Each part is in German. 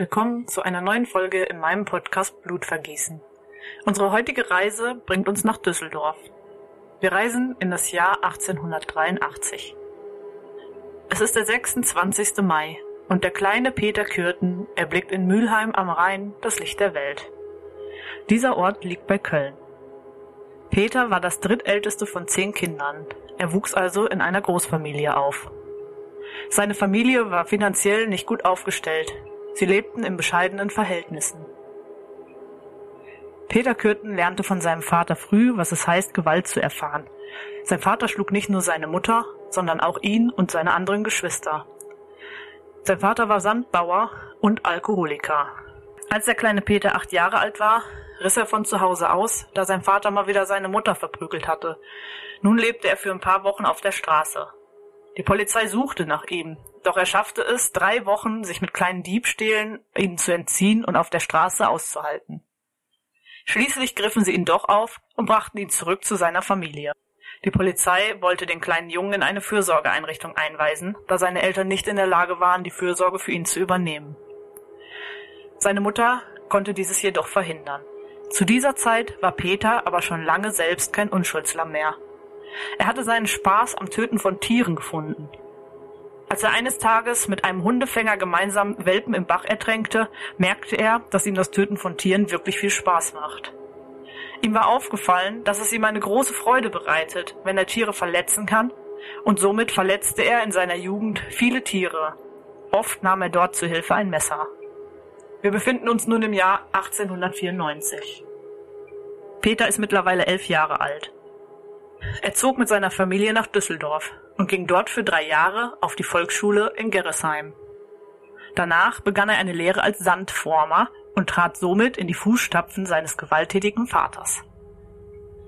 willkommen zu einer neuen Folge in meinem Podcast Blutvergießen. Unsere heutige Reise bringt uns nach Düsseldorf. Wir reisen in das Jahr 1883. Es ist der 26. Mai und der kleine Peter Kürten erblickt in Mülheim am Rhein das Licht der Welt. Dieser Ort liegt bei Köln. Peter war das drittälteste von zehn Kindern. Er wuchs also in einer Großfamilie auf. Seine Familie war finanziell nicht gut aufgestellt. Sie lebten in bescheidenen Verhältnissen. Peter Kürten lernte von seinem Vater früh, was es heißt, Gewalt zu erfahren. Sein Vater schlug nicht nur seine Mutter, sondern auch ihn und seine anderen Geschwister. Sein Vater war Sandbauer und Alkoholiker. Als der kleine Peter acht Jahre alt war, riss er von zu Hause aus, da sein Vater mal wieder seine Mutter verprügelt hatte. Nun lebte er für ein paar Wochen auf der Straße. Die Polizei suchte nach ihm, doch er schaffte es, drei Wochen sich mit kleinen Diebstählen ihnen zu entziehen und auf der Straße auszuhalten. Schließlich griffen sie ihn doch auf und brachten ihn zurück zu seiner Familie. Die Polizei wollte den kleinen Jungen in eine Fürsorgeeinrichtung einweisen, da seine Eltern nicht in der Lage waren, die Fürsorge für ihn zu übernehmen. Seine Mutter konnte dieses jedoch verhindern. Zu dieser Zeit war Peter aber schon lange selbst kein Unschuldslamm mehr. Er hatte seinen Spaß am Töten von Tieren gefunden. Als er eines Tages mit einem Hundefänger gemeinsam Welpen im Bach ertränkte, merkte er, dass ihm das Töten von Tieren wirklich viel Spaß macht. Ihm war aufgefallen, dass es ihm eine große Freude bereitet, wenn er Tiere verletzen kann, und somit verletzte er in seiner Jugend viele Tiere. Oft nahm er dort zu Hilfe ein Messer. Wir befinden uns nun im Jahr 1894. Peter ist mittlerweile elf Jahre alt. Er zog mit seiner Familie nach Düsseldorf und ging dort für drei Jahre auf die Volksschule in Gerresheim. Danach begann er eine Lehre als Sandformer und trat somit in die Fußstapfen seines gewalttätigen Vaters.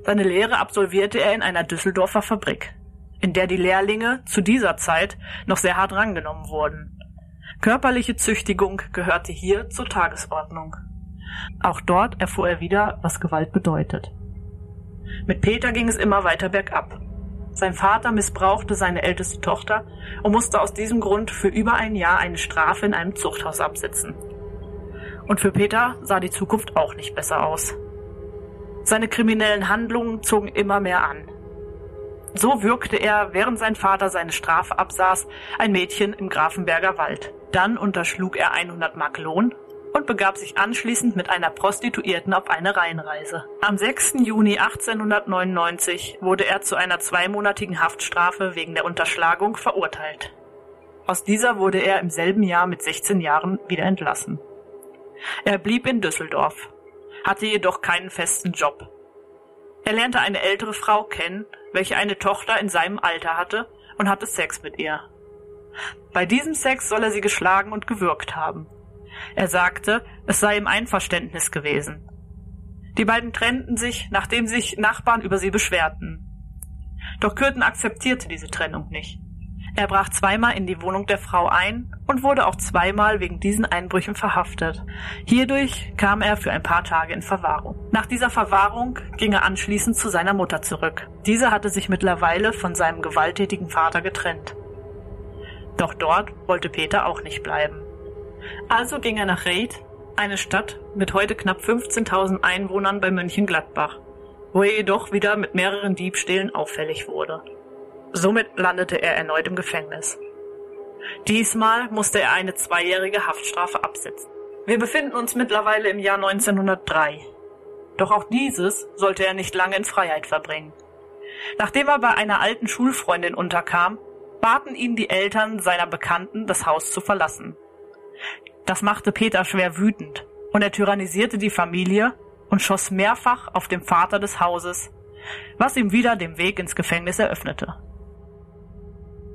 Seine Lehre absolvierte er in einer Düsseldorfer Fabrik, in der die Lehrlinge zu dieser Zeit noch sehr hart rangenommen wurden. Körperliche Züchtigung gehörte hier zur Tagesordnung. Auch dort erfuhr er wieder, was Gewalt bedeutet. Mit Peter ging es immer weiter bergab. Sein Vater missbrauchte seine älteste Tochter und musste aus diesem Grund für über ein Jahr eine Strafe in einem Zuchthaus absitzen. Und für Peter sah die Zukunft auch nicht besser aus. Seine kriminellen Handlungen zogen immer mehr an. So würgte er, während sein Vater seine Strafe absaß, ein Mädchen im Grafenberger Wald. Dann unterschlug er 100 Mark Lohn und begab sich anschließend mit einer Prostituierten auf eine Reihenreise. Am 6. Juni 1899 wurde er zu einer zweimonatigen Haftstrafe wegen der Unterschlagung verurteilt. Aus dieser wurde er im selben Jahr mit 16 Jahren wieder entlassen. Er blieb in Düsseldorf, hatte jedoch keinen festen Job. Er lernte eine ältere Frau kennen, welche eine Tochter in seinem Alter hatte und hatte Sex mit ihr. Bei diesem Sex soll er sie geschlagen und gewürgt haben. Er sagte, es sei im Einverständnis gewesen. Die beiden trennten sich, nachdem sich Nachbarn über sie beschwerten. Doch Kürten akzeptierte diese Trennung nicht. Er brach zweimal in die Wohnung der Frau ein und wurde auch zweimal wegen diesen Einbrüchen verhaftet. Hierdurch kam er für ein paar Tage in Verwahrung. Nach dieser Verwahrung ging er anschließend zu seiner Mutter zurück. Diese hatte sich mittlerweile von seinem gewalttätigen Vater getrennt. Doch dort wollte Peter auch nicht bleiben. Also ging er nach Reit, eine Stadt mit heute knapp 15.000 Einwohnern bei Mönchengladbach, wo er jedoch wieder mit mehreren Diebstählen auffällig wurde. Somit landete er erneut im Gefängnis. Diesmal musste er eine zweijährige Haftstrafe absitzen. Wir befinden uns mittlerweile im Jahr 1903. Doch auch dieses sollte er nicht lange in Freiheit verbringen. Nachdem er bei einer alten Schulfreundin unterkam, baten ihn die Eltern seiner Bekannten, das Haus zu verlassen. Das machte Peter schwer wütend und er tyrannisierte die Familie und schoss mehrfach auf den Vater des Hauses, was ihm wieder den Weg ins Gefängnis eröffnete.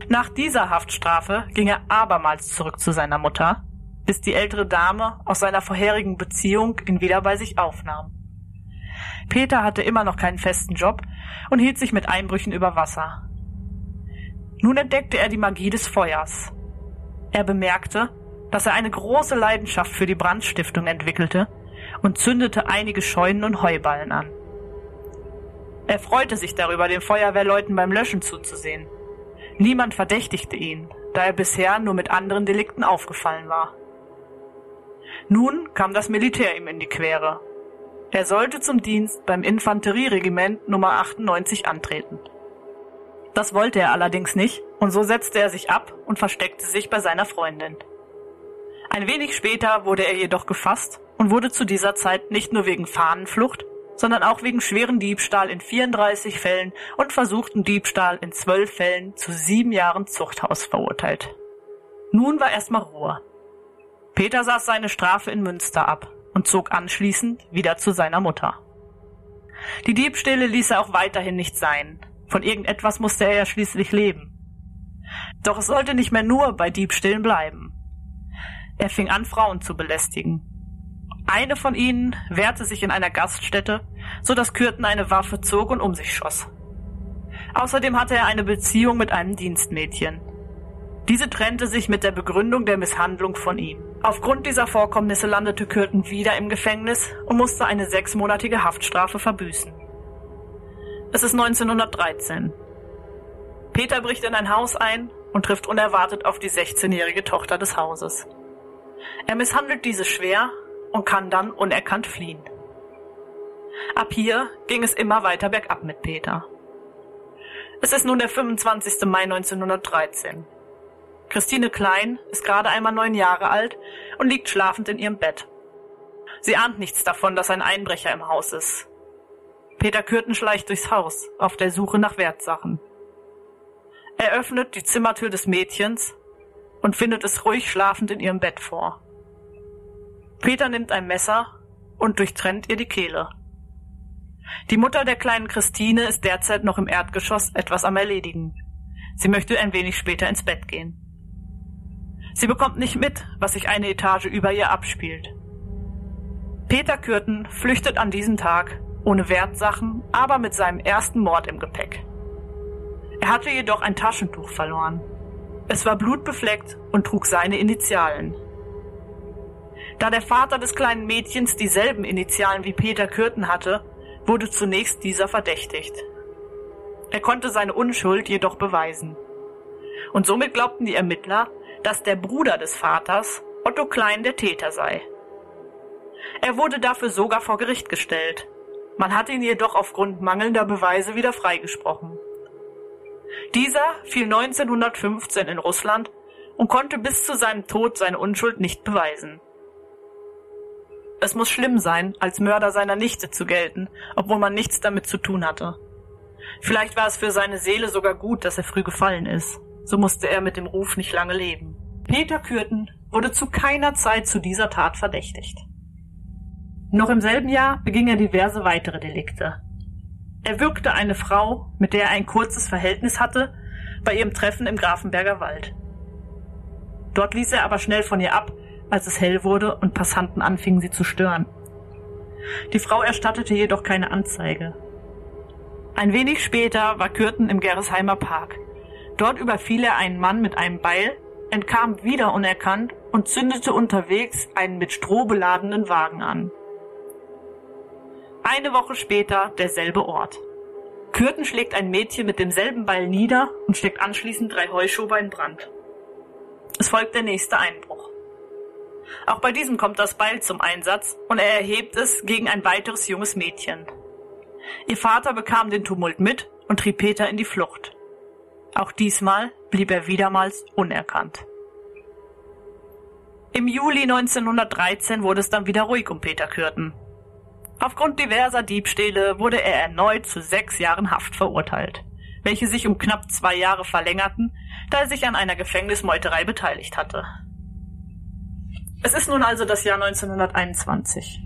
Nach dieser Haftstrafe ging er abermals zurück zu seiner Mutter, bis die ältere Dame aus seiner vorherigen Beziehung ihn wieder bei sich aufnahm. Peter hatte immer noch keinen festen Job und hielt sich mit Einbrüchen über Wasser. Nun entdeckte er die Magie des Feuers. Er bemerkte, dass er eine große Leidenschaft für die Brandstiftung entwickelte und zündete einige Scheunen und Heuballen an. Er freute sich darüber, den Feuerwehrleuten beim Löschen zuzusehen. Niemand verdächtigte ihn, da er bisher nur mit anderen Delikten aufgefallen war. Nun kam das Militär ihm in die Quere. Er sollte zum Dienst beim Infanterieregiment Nummer 98 antreten. Das wollte er allerdings nicht, und so setzte er sich ab und versteckte sich bei seiner Freundin. Ein wenig später wurde er jedoch gefasst und wurde zu dieser Zeit nicht nur wegen Fahnenflucht, sondern auch wegen schweren Diebstahl in 34 Fällen und versuchten Diebstahl in 12 Fällen zu sieben Jahren Zuchthaus verurteilt. Nun war erstmal Ruhe. Peter saß seine Strafe in Münster ab und zog anschließend wieder zu seiner Mutter. Die Diebstähle ließ er auch weiterhin nicht sein. Von irgendetwas musste er ja schließlich leben. Doch es sollte nicht mehr nur bei Diebstählen bleiben. Er fing an, Frauen zu belästigen. Eine von ihnen wehrte sich in einer Gaststätte, so dass Kürten eine Waffe zog und um sich schoss. Außerdem hatte er eine Beziehung mit einem Dienstmädchen. Diese trennte sich mit der Begründung der Misshandlung von ihm. Aufgrund dieser Vorkommnisse landete Kürten wieder im Gefängnis und musste eine sechsmonatige Haftstrafe verbüßen. Es ist 1913. Peter bricht in ein Haus ein und trifft unerwartet auf die 16-jährige Tochter des Hauses. Er misshandelt diese schwer und kann dann unerkannt fliehen. Ab hier ging es immer weiter bergab mit Peter. Es ist nun der 25. Mai 1913. Christine Klein ist gerade einmal neun Jahre alt und liegt schlafend in ihrem Bett. Sie ahnt nichts davon, dass ein Einbrecher im Haus ist. Peter Kürten schleicht durchs Haus auf der Suche nach Wertsachen. Er öffnet die Zimmertür des Mädchens und findet es ruhig schlafend in ihrem Bett vor. Peter nimmt ein Messer und durchtrennt ihr die Kehle. Die Mutter der kleinen Christine ist derzeit noch im Erdgeschoss etwas am Erledigen. Sie möchte ein wenig später ins Bett gehen. Sie bekommt nicht mit, was sich eine Etage über ihr abspielt. Peter Kürten flüchtet an diesem Tag ohne Wertsachen, aber mit seinem ersten Mord im Gepäck. Er hatte jedoch ein Taschentuch verloren. Es war blutbefleckt und trug seine Initialen. Da der Vater des kleinen Mädchens dieselben Initialen wie Peter Kürten hatte, wurde zunächst dieser verdächtigt. Er konnte seine Unschuld jedoch beweisen. Und somit glaubten die Ermittler, dass der Bruder des Vaters, Otto Klein, der Täter sei. Er wurde dafür sogar vor Gericht gestellt. Man hat ihn jedoch aufgrund mangelnder Beweise wieder freigesprochen. Dieser fiel 1915 in Russland und konnte bis zu seinem Tod seine Unschuld nicht beweisen. Es muss schlimm sein, als Mörder seiner Nichte zu gelten, obwohl man nichts damit zu tun hatte. Vielleicht war es für seine Seele sogar gut, dass er früh gefallen ist so musste er mit dem Ruf nicht lange leben. Peter Kürten wurde zu keiner Zeit zu dieser Tat verdächtigt. Noch im selben Jahr beging er diverse weitere Delikte. Er würgte eine Frau, mit der er ein kurzes Verhältnis hatte, bei ihrem Treffen im Grafenberger Wald. Dort ließ er aber schnell von ihr ab, als es hell wurde und Passanten anfingen, sie zu stören. Die Frau erstattete jedoch keine Anzeige. Ein wenig später war Kürten im Gerresheimer Park. Dort überfiel er einen Mann mit einem Beil, entkam wieder unerkannt und zündete unterwegs einen mit Stroh beladenen Wagen an. Eine Woche später derselbe Ort. Kürten schlägt ein Mädchen mit demselben Beil nieder und steckt anschließend drei Heuschober in Brand. Es folgt der nächste Einbruch. Auch bei diesem kommt das Beil zum Einsatz und er erhebt es gegen ein weiteres junges Mädchen. Ihr Vater bekam den Tumult mit und trieb Peter in die Flucht. Auch diesmal blieb er wiedermals unerkannt. Im Juli 1913 wurde es dann wieder ruhig um Peter Kürten. Aufgrund diverser Diebstähle wurde er erneut zu sechs Jahren Haft verurteilt, welche sich um knapp zwei Jahre verlängerten, da er sich an einer Gefängnismeuterei beteiligt hatte. Es ist nun also das Jahr 1921.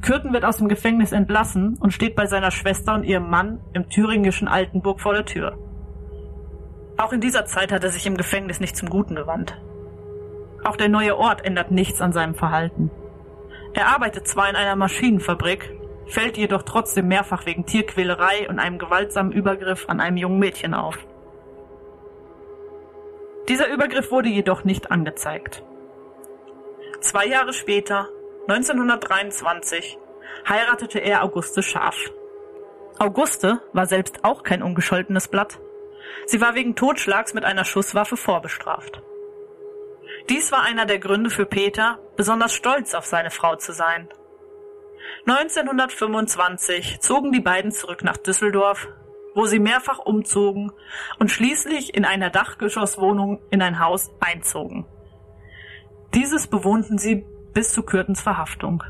Kürten wird aus dem Gefängnis entlassen und steht bei seiner Schwester und ihrem Mann im thüringischen Altenburg vor der Tür. Auch in dieser Zeit hat er sich im Gefängnis nicht zum Guten gewandt. Auch der neue Ort ändert nichts an seinem Verhalten. Er arbeitet zwar in einer Maschinenfabrik, fällt jedoch trotzdem mehrfach wegen Tierquälerei und einem gewaltsamen Übergriff an einem jungen Mädchen auf. Dieser Übergriff wurde jedoch nicht angezeigt. Zwei Jahre später, 1923, heiratete er Auguste Scharf. Auguste war selbst auch kein ungescholtenes Blatt Sie war wegen Totschlags mit einer Schusswaffe vorbestraft. Dies war einer der Gründe für Peter, besonders stolz auf seine Frau zu sein. 1925 zogen die beiden zurück nach Düsseldorf, wo sie mehrfach umzogen und schließlich in einer Dachgeschosswohnung in ein Haus einzogen. Dieses bewohnten sie bis zu Kürtens Verhaftung.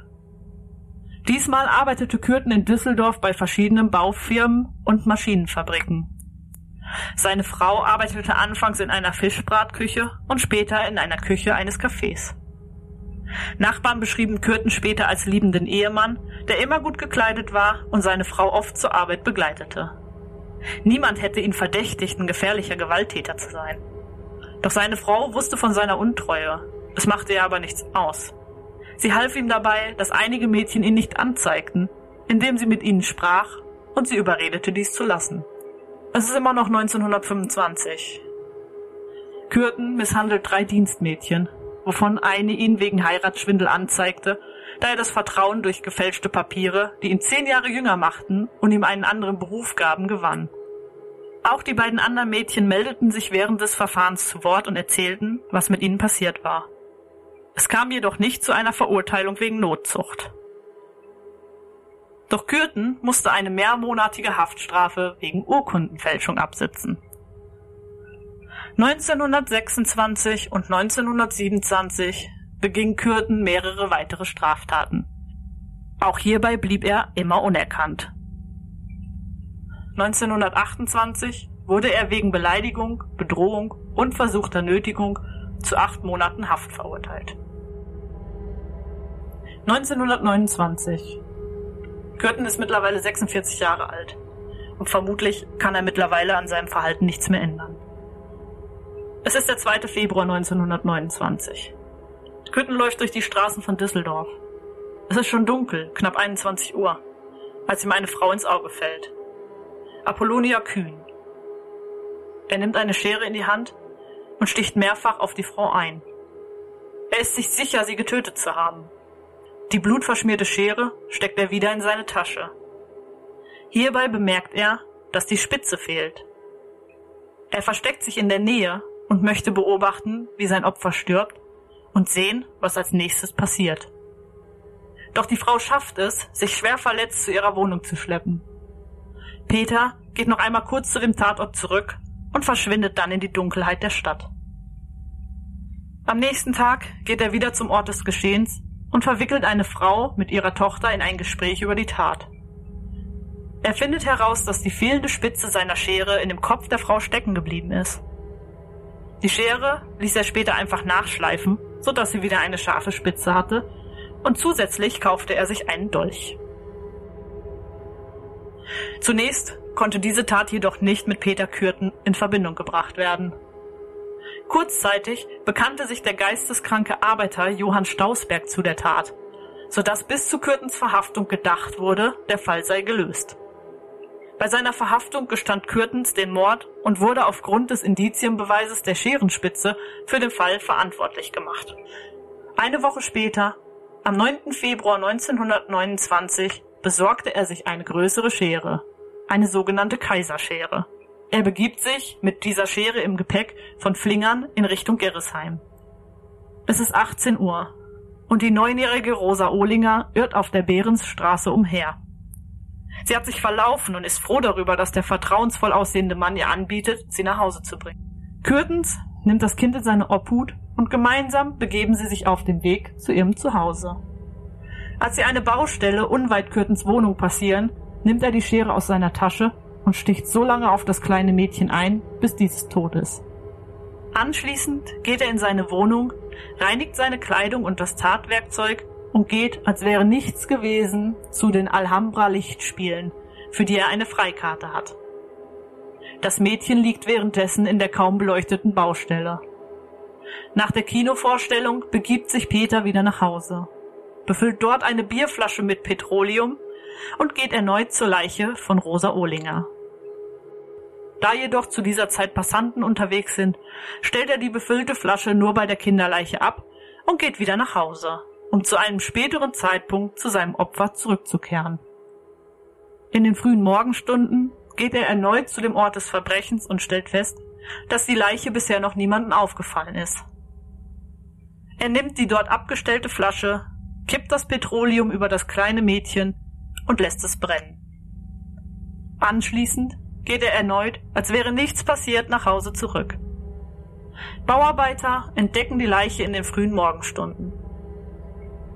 Diesmal arbeitete Kürten in Düsseldorf bei verschiedenen Baufirmen und Maschinenfabriken. Seine Frau arbeitete anfangs in einer Fischbratküche und später in einer Küche eines Cafés. Nachbarn beschrieben Kürten später als liebenden Ehemann, der immer gut gekleidet war und seine Frau oft zur Arbeit begleitete. Niemand hätte ihn verdächtigt, ein gefährlicher Gewalttäter zu sein. Doch seine Frau wusste von seiner Untreue. Es machte ihr aber nichts aus. Sie half ihm dabei, dass einige Mädchen ihn nicht anzeigten, indem sie mit ihnen sprach und sie überredete, dies zu lassen. Es ist immer noch 1925. Kürten misshandelt drei Dienstmädchen, wovon eine ihn wegen Heiratsschwindel anzeigte, da er das Vertrauen durch gefälschte Papiere, die ihn zehn Jahre jünger machten und ihm einen anderen Beruf gaben, gewann. Auch die beiden anderen Mädchen meldeten sich während des Verfahrens zu Wort und erzählten, was mit ihnen passiert war. Es kam jedoch nicht zu einer Verurteilung wegen Notzucht. Doch Kürten musste eine mehrmonatige Haftstrafe wegen Urkundenfälschung absitzen. 1926 und 1927 beging Kürten mehrere weitere Straftaten. Auch hierbei blieb er immer unerkannt. 1928 wurde er wegen Beleidigung, Bedrohung und versuchter Nötigung zu acht Monaten Haft verurteilt. 1929. Kürten ist mittlerweile 46 Jahre alt und vermutlich kann er mittlerweile an seinem Verhalten nichts mehr ändern. Es ist der 2. Februar 1929. Kürten läuft durch die Straßen von Düsseldorf. Es ist schon dunkel, knapp 21 Uhr, als ihm eine Frau ins Auge fällt. Apollonia Kühn. Er nimmt eine Schere in die Hand und sticht mehrfach auf die Frau ein. Er ist sich sicher, sie getötet zu haben. Die blutverschmierte Schere steckt er wieder in seine Tasche. Hierbei bemerkt er, dass die Spitze fehlt. Er versteckt sich in der Nähe und möchte beobachten, wie sein Opfer stirbt und sehen, was als nächstes passiert. Doch die Frau schafft es, sich schwer verletzt zu ihrer Wohnung zu schleppen. Peter geht noch einmal kurz zu dem Tatort zurück und verschwindet dann in die Dunkelheit der Stadt. Am nächsten Tag geht er wieder zum Ort des Geschehens und verwickelt eine Frau mit ihrer Tochter in ein Gespräch über die Tat. Er findet heraus, dass die fehlende Spitze seiner Schere in dem Kopf der Frau stecken geblieben ist. Die Schere ließ er später einfach nachschleifen, so dass sie wieder eine scharfe Spitze hatte, und zusätzlich kaufte er sich einen Dolch. Zunächst konnte diese Tat jedoch nicht mit Peter Kürten in Verbindung gebracht werden. Kurzzeitig bekannte sich der geisteskranke Arbeiter Johann Stausberg zu der Tat, so dass bis zu Kürtens Verhaftung gedacht wurde, der Fall sei gelöst. Bei seiner Verhaftung gestand Kürtens den Mord und wurde aufgrund des Indizienbeweises der Scherenspitze für den Fall verantwortlich gemacht. Eine Woche später, am 9. Februar 1929, besorgte er sich eine größere Schere, eine sogenannte Kaiserschere. Er begibt sich mit dieser Schere im Gepäck von Flingern in Richtung Gerresheim. Es ist 18 Uhr und die neunjährige Rosa Ohlinger irrt auf der Behrensstraße umher. Sie hat sich verlaufen und ist froh darüber, dass der vertrauensvoll aussehende Mann ihr anbietet, sie nach Hause zu bringen. Kürtens nimmt das Kind in seine Obhut und gemeinsam begeben sie sich auf den Weg zu ihrem Zuhause. Als sie eine Baustelle unweit Kürtens Wohnung passieren, nimmt er die Schere aus seiner Tasche und sticht so lange auf das kleine Mädchen ein, bis dieses tot ist. Anschließend geht er in seine Wohnung, reinigt seine Kleidung und das Tatwerkzeug und geht, als wäre nichts gewesen, zu den Alhambra Lichtspielen, für die er eine Freikarte hat. Das Mädchen liegt währenddessen in der kaum beleuchteten Baustelle. Nach der Kinovorstellung begibt sich Peter wieder nach Hause, befüllt dort eine Bierflasche mit Petroleum und geht erneut zur Leiche von Rosa Ohlinger. Da jedoch zu dieser Zeit Passanten unterwegs sind, stellt er die befüllte Flasche nur bei der Kinderleiche ab und geht wieder nach Hause, um zu einem späteren Zeitpunkt zu seinem Opfer zurückzukehren. In den frühen Morgenstunden geht er erneut zu dem Ort des Verbrechens und stellt fest, dass die Leiche bisher noch niemandem aufgefallen ist. Er nimmt die dort abgestellte Flasche, kippt das Petroleum über das kleine Mädchen und lässt es brennen. Anschließend geht er erneut, als wäre nichts passiert, nach Hause zurück. Bauarbeiter entdecken die Leiche in den frühen Morgenstunden.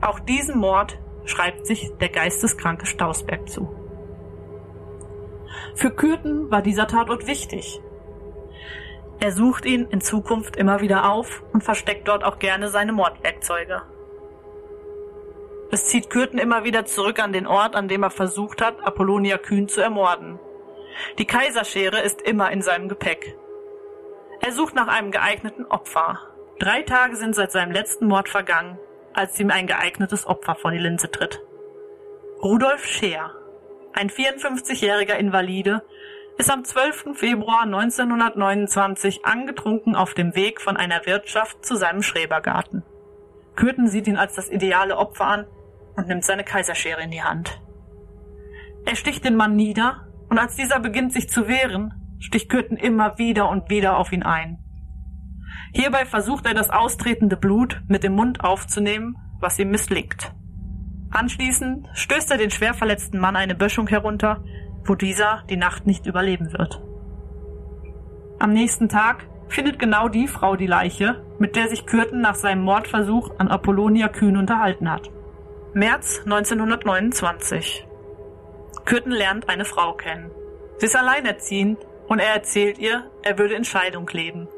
Auch diesen Mord schreibt sich der geisteskranke Stausberg zu. Für Kürten war dieser Tatort wichtig. Er sucht ihn in Zukunft immer wieder auf und versteckt dort auch gerne seine Mordwerkzeuge. Es zieht Kürten immer wieder zurück an den Ort, an dem er versucht hat, Apollonia Kühn zu ermorden. Die Kaiserschere ist immer in seinem Gepäck. Er sucht nach einem geeigneten Opfer. Drei Tage sind seit seinem letzten Mord vergangen, als ihm ein geeignetes Opfer vor die Linse tritt. Rudolf Scheer, ein 54-jähriger Invalide, ist am 12. Februar 1929 angetrunken auf dem Weg von einer Wirtschaft zu seinem Schrebergarten. Kürten sieht ihn als das ideale Opfer an und nimmt seine Kaiserschere in die Hand. Er sticht den Mann nieder und als dieser beginnt sich zu wehren, sticht Kürten immer wieder und wieder auf ihn ein. Hierbei versucht er das austretende Blut mit dem Mund aufzunehmen, was ihm misslingt. Anschließend stößt er den schwer verletzten Mann eine Böschung herunter, wo dieser die Nacht nicht überleben wird. Am nächsten Tag findet genau die Frau die Leiche, mit der sich Kürten nach seinem Mordversuch an Apollonia Kühn unterhalten hat. März 1929. Kürten lernt eine Frau kennen. Sie ist alleinerziehend und er erzählt ihr, er würde in Scheidung leben.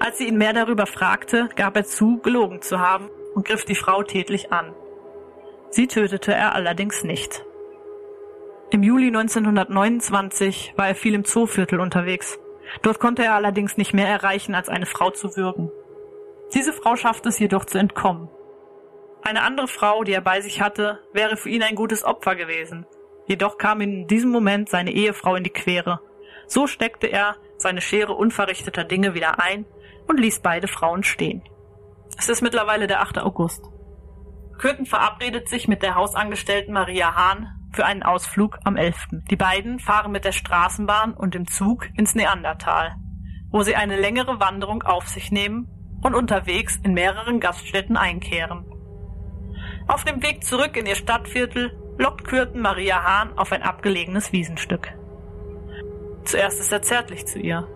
Als sie ihn mehr darüber fragte, gab er zu, gelogen zu haben und griff die Frau tätlich an. Sie tötete er allerdings nicht. Im Juli 1929 war er viel im Zooviertel unterwegs. Dort konnte er allerdings nicht mehr erreichen, als eine Frau zu würgen. Diese Frau schaffte es jedoch zu entkommen. Eine andere Frau, die er bei sich hatte, wäre für ihn ein gutes Opfer gewesen. Jedoch kam in diesem Moment seine Ehefrau in die Quere. So steckte er seine Schere unverrichteter Dinge wieder ein und ließ beide Frauen stehen. Es ist mittlerweile der 8. August. Kürten verabredet sich mit der Hausangestellten Maria Hahn für einen Ausflug am 11. Die beiden fahren mit der Straßenbahn und dem Zug ins Neandertal, wo sie eine längere Wanderung auf sich nehmen und unterwegs in mehreren Gaststätten einkehren. Auf dem Weg zurück in ihr Stadtviertel lockt Kürten Maria Hahn auf ein abgelegenes Wiesenstück. Zuerst ist er zärtlich zu ihr.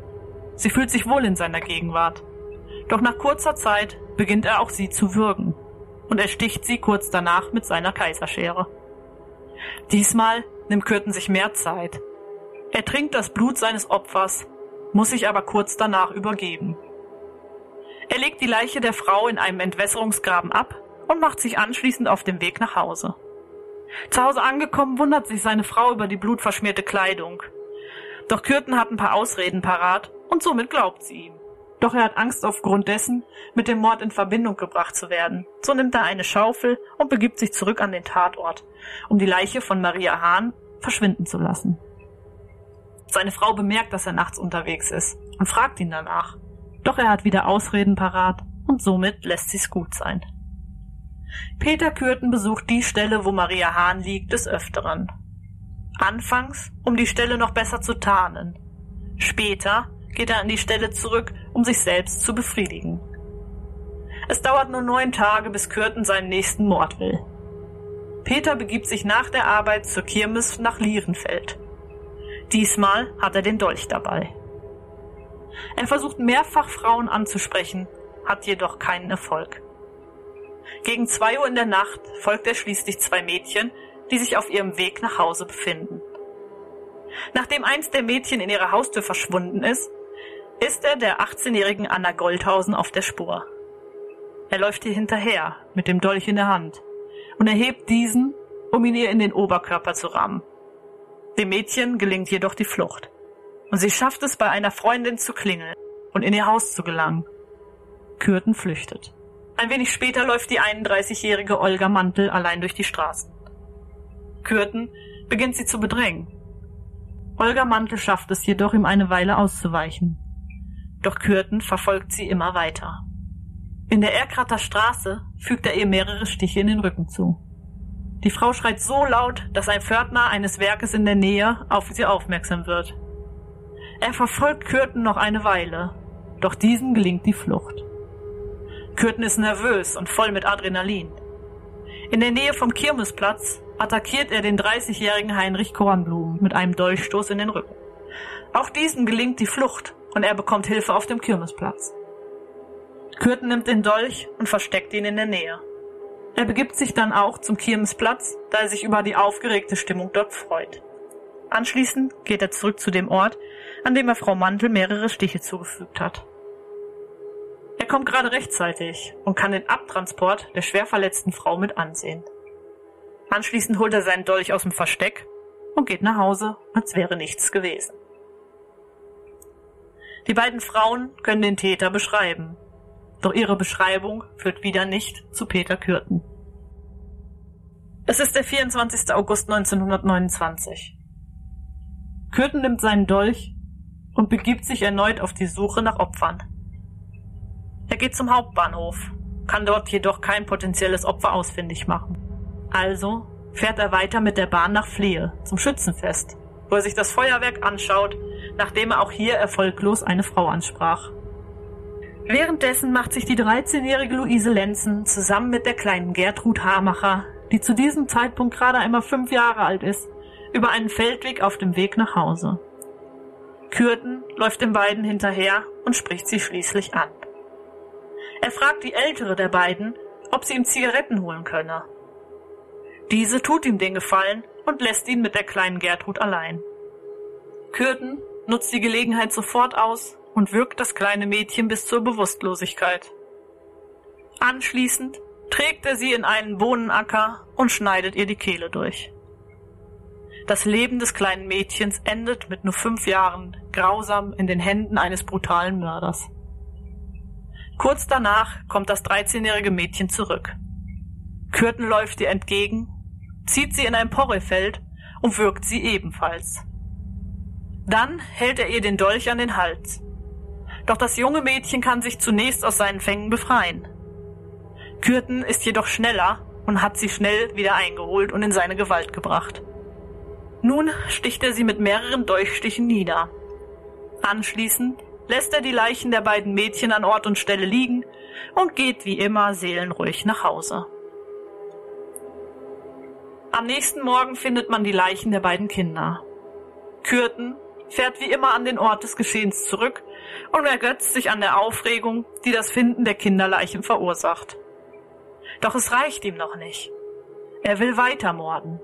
Sie fühlt sich wohl in seiner Gegenwart. Doch nach kurzer Zeit beginnt er auch sie zu würgen und er sticht sie kurz danach mit seiner Kaiserschere. Diesmal nimmt Kürten sich mehr Zeit. Er trinkt das Blut seines Opfers, muss sich aber kurz danach übergeben. Er legt die Leiche der Frau in einem Entwässerungsgraben ab und macht sich anschließend auf den Weg nach Hause. Zu Hause angekommen wundert sich seine Frau über die blutverschmierte Kleidung. Doch Kürten hat ein paar Ausreden parat und somit glaubt sie ihm. Doch er hat Angst aufgrund dessen, mit dem Mord in Verbindung gebracht zu werden. So nimmt er eine Schaufel und begibt sich zurück an den Tatort, um die Leiche von Maria Hahn verschwinden zu lassen. Seine Frau bemerkt, dass er nachts unterwegs ist und fragt ihn danach. Doch er hat wieder Ausreden parat und somit lässt sie's gut sein. Peter Kürten besucht die Stelle, wo Maria Hahn liegt, des Öfteren. Anfangs, um die Stelle noch besser zu tarnen. Später geht er an die Stelle zurück, um sich selbst zu befriedigen. Es dauert nur neun Tage, bis Kürten seinen nächsten Mord will. Peter begibt sich nach der Arbeit zur Kirmes nach Lierenfeld. Diesmal hat er den Dolch dabei. Er versucht mehrfach Frauen anzusprechen, hat jedoch keinen Erfolg. Gegen zwei Uhr in der Nacht folgt er schließlich zwei Mädchen, die sich auf ihrem Weg nach Hause befinden. Nachdem eins der Mädchen in ihrer Haustür verschwunden ist, ist er der 18-jährigen Anna Goldhausen auf der Spur. Er läuft ihr hinterher, mit dem Dolch in der Hand, und erhebt diesen, um ihn ihr in den Oberkörper zu rammen. Dem Mädchen gelingt jedoch die Flucht, und sie schafft es, bei einer Freundin zu klingeln und in ihr Haus zu gelangen. Kürten flüchtet. Ein wenig später läuft die 31-jährige Olga Mantel allein durch die Straßen. Kürten beginnt sie zu bedrängen. Olga Mantel schafft es jedoch, ihm eine Weile auszuweichen doch Kürten verfolgt sie immer weiter. In der Erkratter Straße fügt er ihr mehrere Stiche in den Rücken zu. Die Frau schreit so laut, dass ein Pförtner eines Werkes in der Nähe auf sie aufmerksam wird. Er verfolgt Kürten noch eine Weile, doch diesem gelingt die Flucht. Kürten ist nervös und voll mit Adrenalin. In der Nähe vom Kirmesplatz attackiert er den 30-jährigen Heinrich Kornblum mit einem Dolchstoß in den Rücken. Auch diesem gelingt die Flucht und er bekommt Hilfe auf dem Kirmesplatz. Kürten nimmt den Dolch und versteckt ihn in der Nähe. Er begibt sich dann auch zum Kirmesplatz, da er sich über die aufgeregte Stimmung dort freut. Anschließend geht er zurück zu dem Ort, an dem er Frau Mantel mehrere Stiche zugefügt hat. Kommt gerade rechtzeitig und kann den Abtransport der schwer verletzten Frau mit ansehen. Anschließend holt er seinen Dolch aus dem Versteck und geht nach Hause, als wäre nichts gewesen. Die beiden Frauen können den Täter beschreiben, doch ihre Beschreibung führt wieder nicht zu Peter Kürten. Es ist der 24. August 1929. Kürten nimmt seinen Dolch und begibt sich erneut auf die Suche nach Opfern. Er geht zum Hauptbahnhof, kann dort jedoch kein potenzielles Opfer ausfindig machen. Also fährt er weiter mit der Bahn nach Flehe zum Schützenfest, wo er sich das Feuerwerk anschaut, nachdem er auch hier erfolglos eine Frau ansprach. Währenddessen macht sich die 13-jährige Luise Lenzen zusammen mit der kleinen Gertrud Hamacher, die zu diesem Zeitpunkt gerade einmal fünf Jahre alt ist, über einen Feldweg auf dem Weg nach Hause. Kürten läuft den beiden hinterher und spricht sie schließlich an. Er fragt die ältere der beiden, ob sie ihm Zigaretten holen könne. Diese tut ihm den Gefallen und lässt ihn mit der kleinen Gertrud allein. Kürten nutzt die Gelegenheit sofort aus und wirkt das kleine Mädchen bis zur Bewusstlosigkeit. Anschließend trägt er sie in einen Bohnenacker und schneidet ihr die Kehle durch. Das Leben des kleinen Mädchens endet mit nur fünf Jahren grausam in den Händen eines brutalen Mörders. Kurz danach kommt das 13-jährige Mädchen zurück. Kürten läuft ihr entgegen, zieht sie in ein Porrefeld und wirkt sie ebenfalls. Dann hält er ihr den Dolch an den Hals. Doch das junge Mädchen kann sich zunächst aus seinen Fängen befreien. Kürten ist jedoch schneller und hat sie schnell wieder eingeholt und in seine Gewalt gebracht. Nun sticht er sie mit mehreren Dolchstichen nieder. Anschließend lässt er die Leichen der beiden Mädchen an Ort und Stelle liegen und geht wie immer seelenruhig nach Hause. Am nächsten Morgen findet man die Leichen der beiden Kinder. Kürten fährt wie immer an den Ort des Geschehens zurück und ergötzt sich an der Aufregung, die das Finden der Kinderleichen verursacht. Doch es reicht ihm noch nicht. Er will weiter morden.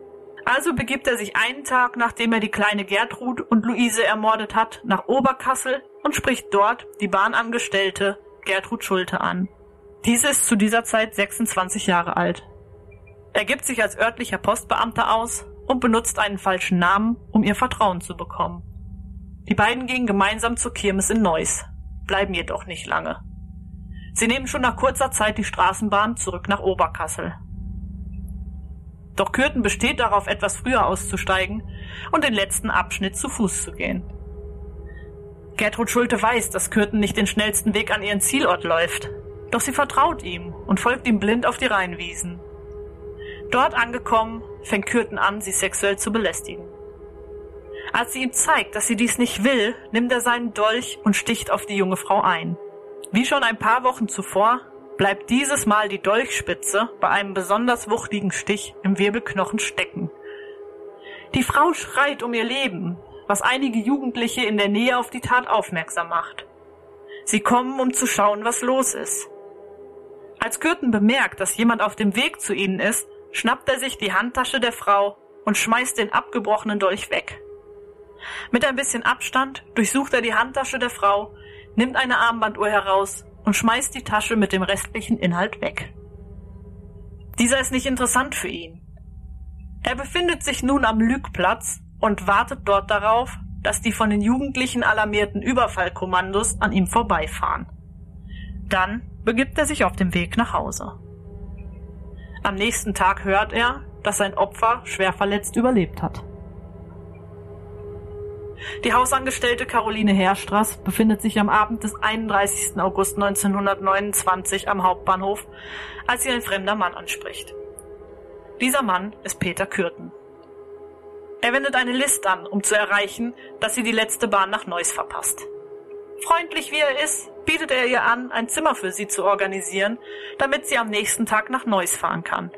Also begibt er sich einen Tag, nachdem er die kleine Gertrud und Luise ermordet hat, nach Oberkassel und spricht dort die Bahnangestellte Gertrud Schulte an. Diese ist zu dieser Zeit 26 Jahre alt. Er gibt sich als örtlicher Postbeamter aus und benutzt einen falschen Namen, um ihr Vertrauen zu bekommen. Die beiden gehen gemeinsam zur Kirmes in Neuss, bleiben jedoch nicht lange. Sie nehmen schon nach kurzer Zeit die Straßenbahn zurück nach Oberkassel. Doch Kürten besteht darauf, etwas früher auszusteigen und den letzten Abschnitt zu Fuß zu gehen. Gertrud Schulte weiß, dass Kürten nicht den schnellsten Weg an ihren Zielort läuft, doch sie vertraut ihm und folgt ihm blind auf die Rheinwiesen. Dort angekommen, fängt Kürten an, sie sexuell zu belästigen. Als sie ihm zeigt, dass sie dies nicht will, nimmt er seinen Dolch und sticht auf die junge Frau ein. Wie schon ein paar Wochen zuvor bleibt dieses Mal die Dolchspitze bei einem besonders wuchtigen Stich im Wirbelknochen stecken. Die Frau schreit um ihr Leben, was einige Jugendliche in der Nähe auf die Tat aufmerksam macht. Sie kommen, um zu schauen, was los ist. Als Kürten bemerkt, dass jemand auf dem Weg zu ihnen ist, schnappt er sich die Handtasche der Frau und schmeißt den abgebrochenen Dolch weg. Mit ein bisschen Abstand durchsucht er die Handtasche der Frau, nimmt eine Armbanduhr heraus und schmeißt die Tasche mit dem restlichen Inhalt weg. Dieser ist nicht interessant für ihn. Er befindet sich nun am Lügplatz und wartet dort darauf, dass die von den Jugendlichen alarmierten Überfallkommandos an ihm vorbeifahren. Dann begibt er sich auf den Weg nach Hause. Am nächsten Tag hört er, dass sein Opfer schwer verletzt überlebt hat. Die Hausangestellte Caroline Herstraß befindet sich am Abend des 31. August 1929 am Hauptbahnhof, als sie ein fremder Mann anspricht. Dieser Mann ist Peter Kürten. Er wendet eine List an, um zu erreichen, dass sie die letzte Bahn nach Neuss verpasst. Freundlich wie er ist, bietet er ihr an, ein Zimmer für sie zu organisieren, damit sie am nächsten Tag nach Neuss fahren kann.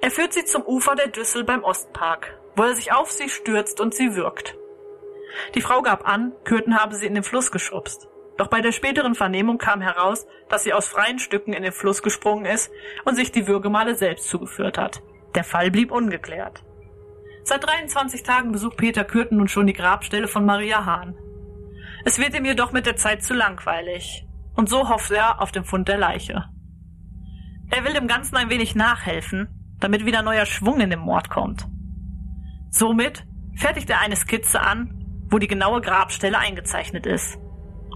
Er führt sie zum Ufer der Düssel beim Ostpark, wo er sich auf sie stürzt und sie würgt. Die Frau gab an, Kürten habe sie in den Fluss geschubst. Doch bei der späteren Vernehmung kam heraus, dass sie aus freien Stücken in den Fluss gesprungen ist und sich die Würgemale selbst zugeführt hat. Der Fall blieb ungeklärt. Seit 23 Tagen besucht Peter Kürten nun schon die Grabstelle von Maria Hahn. Es wird ihm jedoch mit der Zeit zu langweilig. Und so hofft er auf den Fund der Leiche. Er will dem Ganzen ein wenig nachhelfen, damit wieder neuer Schwung in den Mord kommt. Somit fertigt er eine Skizze an, wo die genaue Grabstelle eingezeichnet ist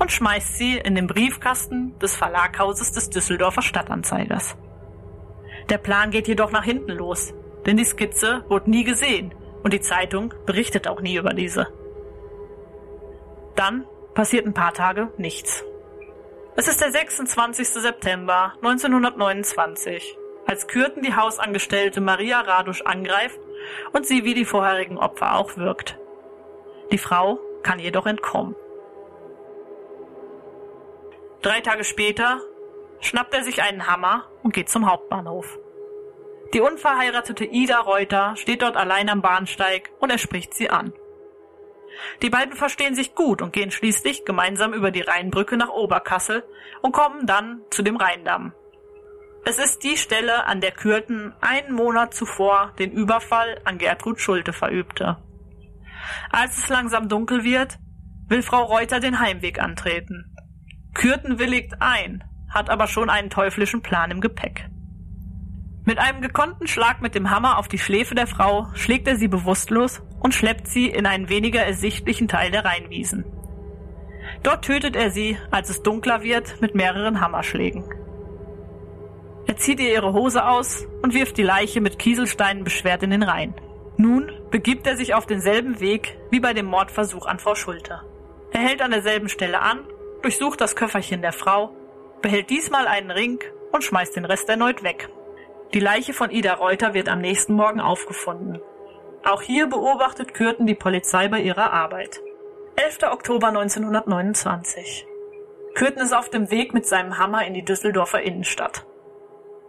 und schmeißt sie in den Briefkasten des Verlaghauses des Düsseldorfer Stadtanzeigers. Der Plan geht jedoch nach hinten los, denn die Skizze wurde nie gesehen und die Zeitung berichtet auch nie über diese. Dann passiert ein paar Tage nichts. Es ist der 26. September 1929, als Kürten die Hausangestellte Maria Radusch angreift und sie wie die vorherigen Opfer auch wirkt. Die Frau kann jedoch entkommen. Drei Tage später schnappt er sich einen Hammer und geht zum Hauptbahnhof. Die unverheiratete Ida Reuter steht dort allein am Bahnsteig und er spricht sie an. Die beiden verstehen sich gut und gehen schließlich gemeinsam über die Rheinbrücke nach Oberkassel und kommen dann zu dem Rheindamm. Es ist die Stelle, an der Kürten einen Monat zuvor den Überfall an Gertrud Schulte verübte. Als es langsam dunkel wird, will Frau Reuter den Heimweg antreten. Kürten willigt ein, hat aber schon einen teuflischen Plan im Gepäck. Mit einem gekonnten Schlag mit dem Hammer auf die Schläfe der Frau schlägt er sie bewusstlos und schleppt sie in einen weniger ersichtlichen Teil der Rheinwiesen. Dort tötet er sie, als es dunkler wird, mit mehreren Hammerschlägen. Er zieht ihr ihre Hose aus und wirft die Leiche mit Kieselsteinen beschwert in den Rhein. Nun begibt er sich auf denselben Weg wie bei dem Mordversuch an Frau Schulte. Er hält an derselben Stelle an durchsucht das Köfferchen der Frau, behält diesmal einen Ring und schmeißt den Rest erneut weg. Die Leiche von Ida Reuter wird am nächsten Morgen aufgefunden. Auch hier beobachtet Kürten die Polizei bei ihrer Arbeit. 11. Oktober 1929. Kürten ist auf dem Weg mit seinem Hammer in die Düsseldorfer Innenstadt.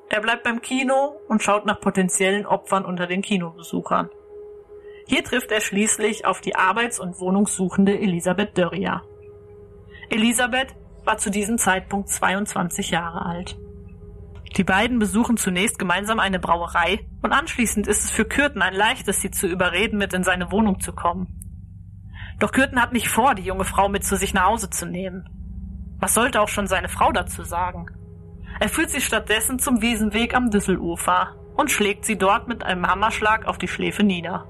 Er bleibt beim Kino und schaut nach potenziellen Opfern unter den Kinobesuchern. Hier trifft er schließlich auf die arbeits- und wohnungssuchende Elisabeth Dörrier. Elisabeth war zu diesem Zeitpunkt 22 Jahre alt. Die beiden besuchen zunächst gemeinsam eine Brauerei und anschließend ist es für Kürten ein leichtes, sie zu überreden, mit in seine Wohnung zu kommen. Doch Kürten hat nicht vor, die junge Frau mit zu sich nach Hause zu nehmen. Was sollte auch schon seine Frau dazu sagen? Er führt sie stattdessen zum Wiesenweg am Düsselufer und schlägt sie dort mit einem Hammerschlag auf die Schläfe nieder.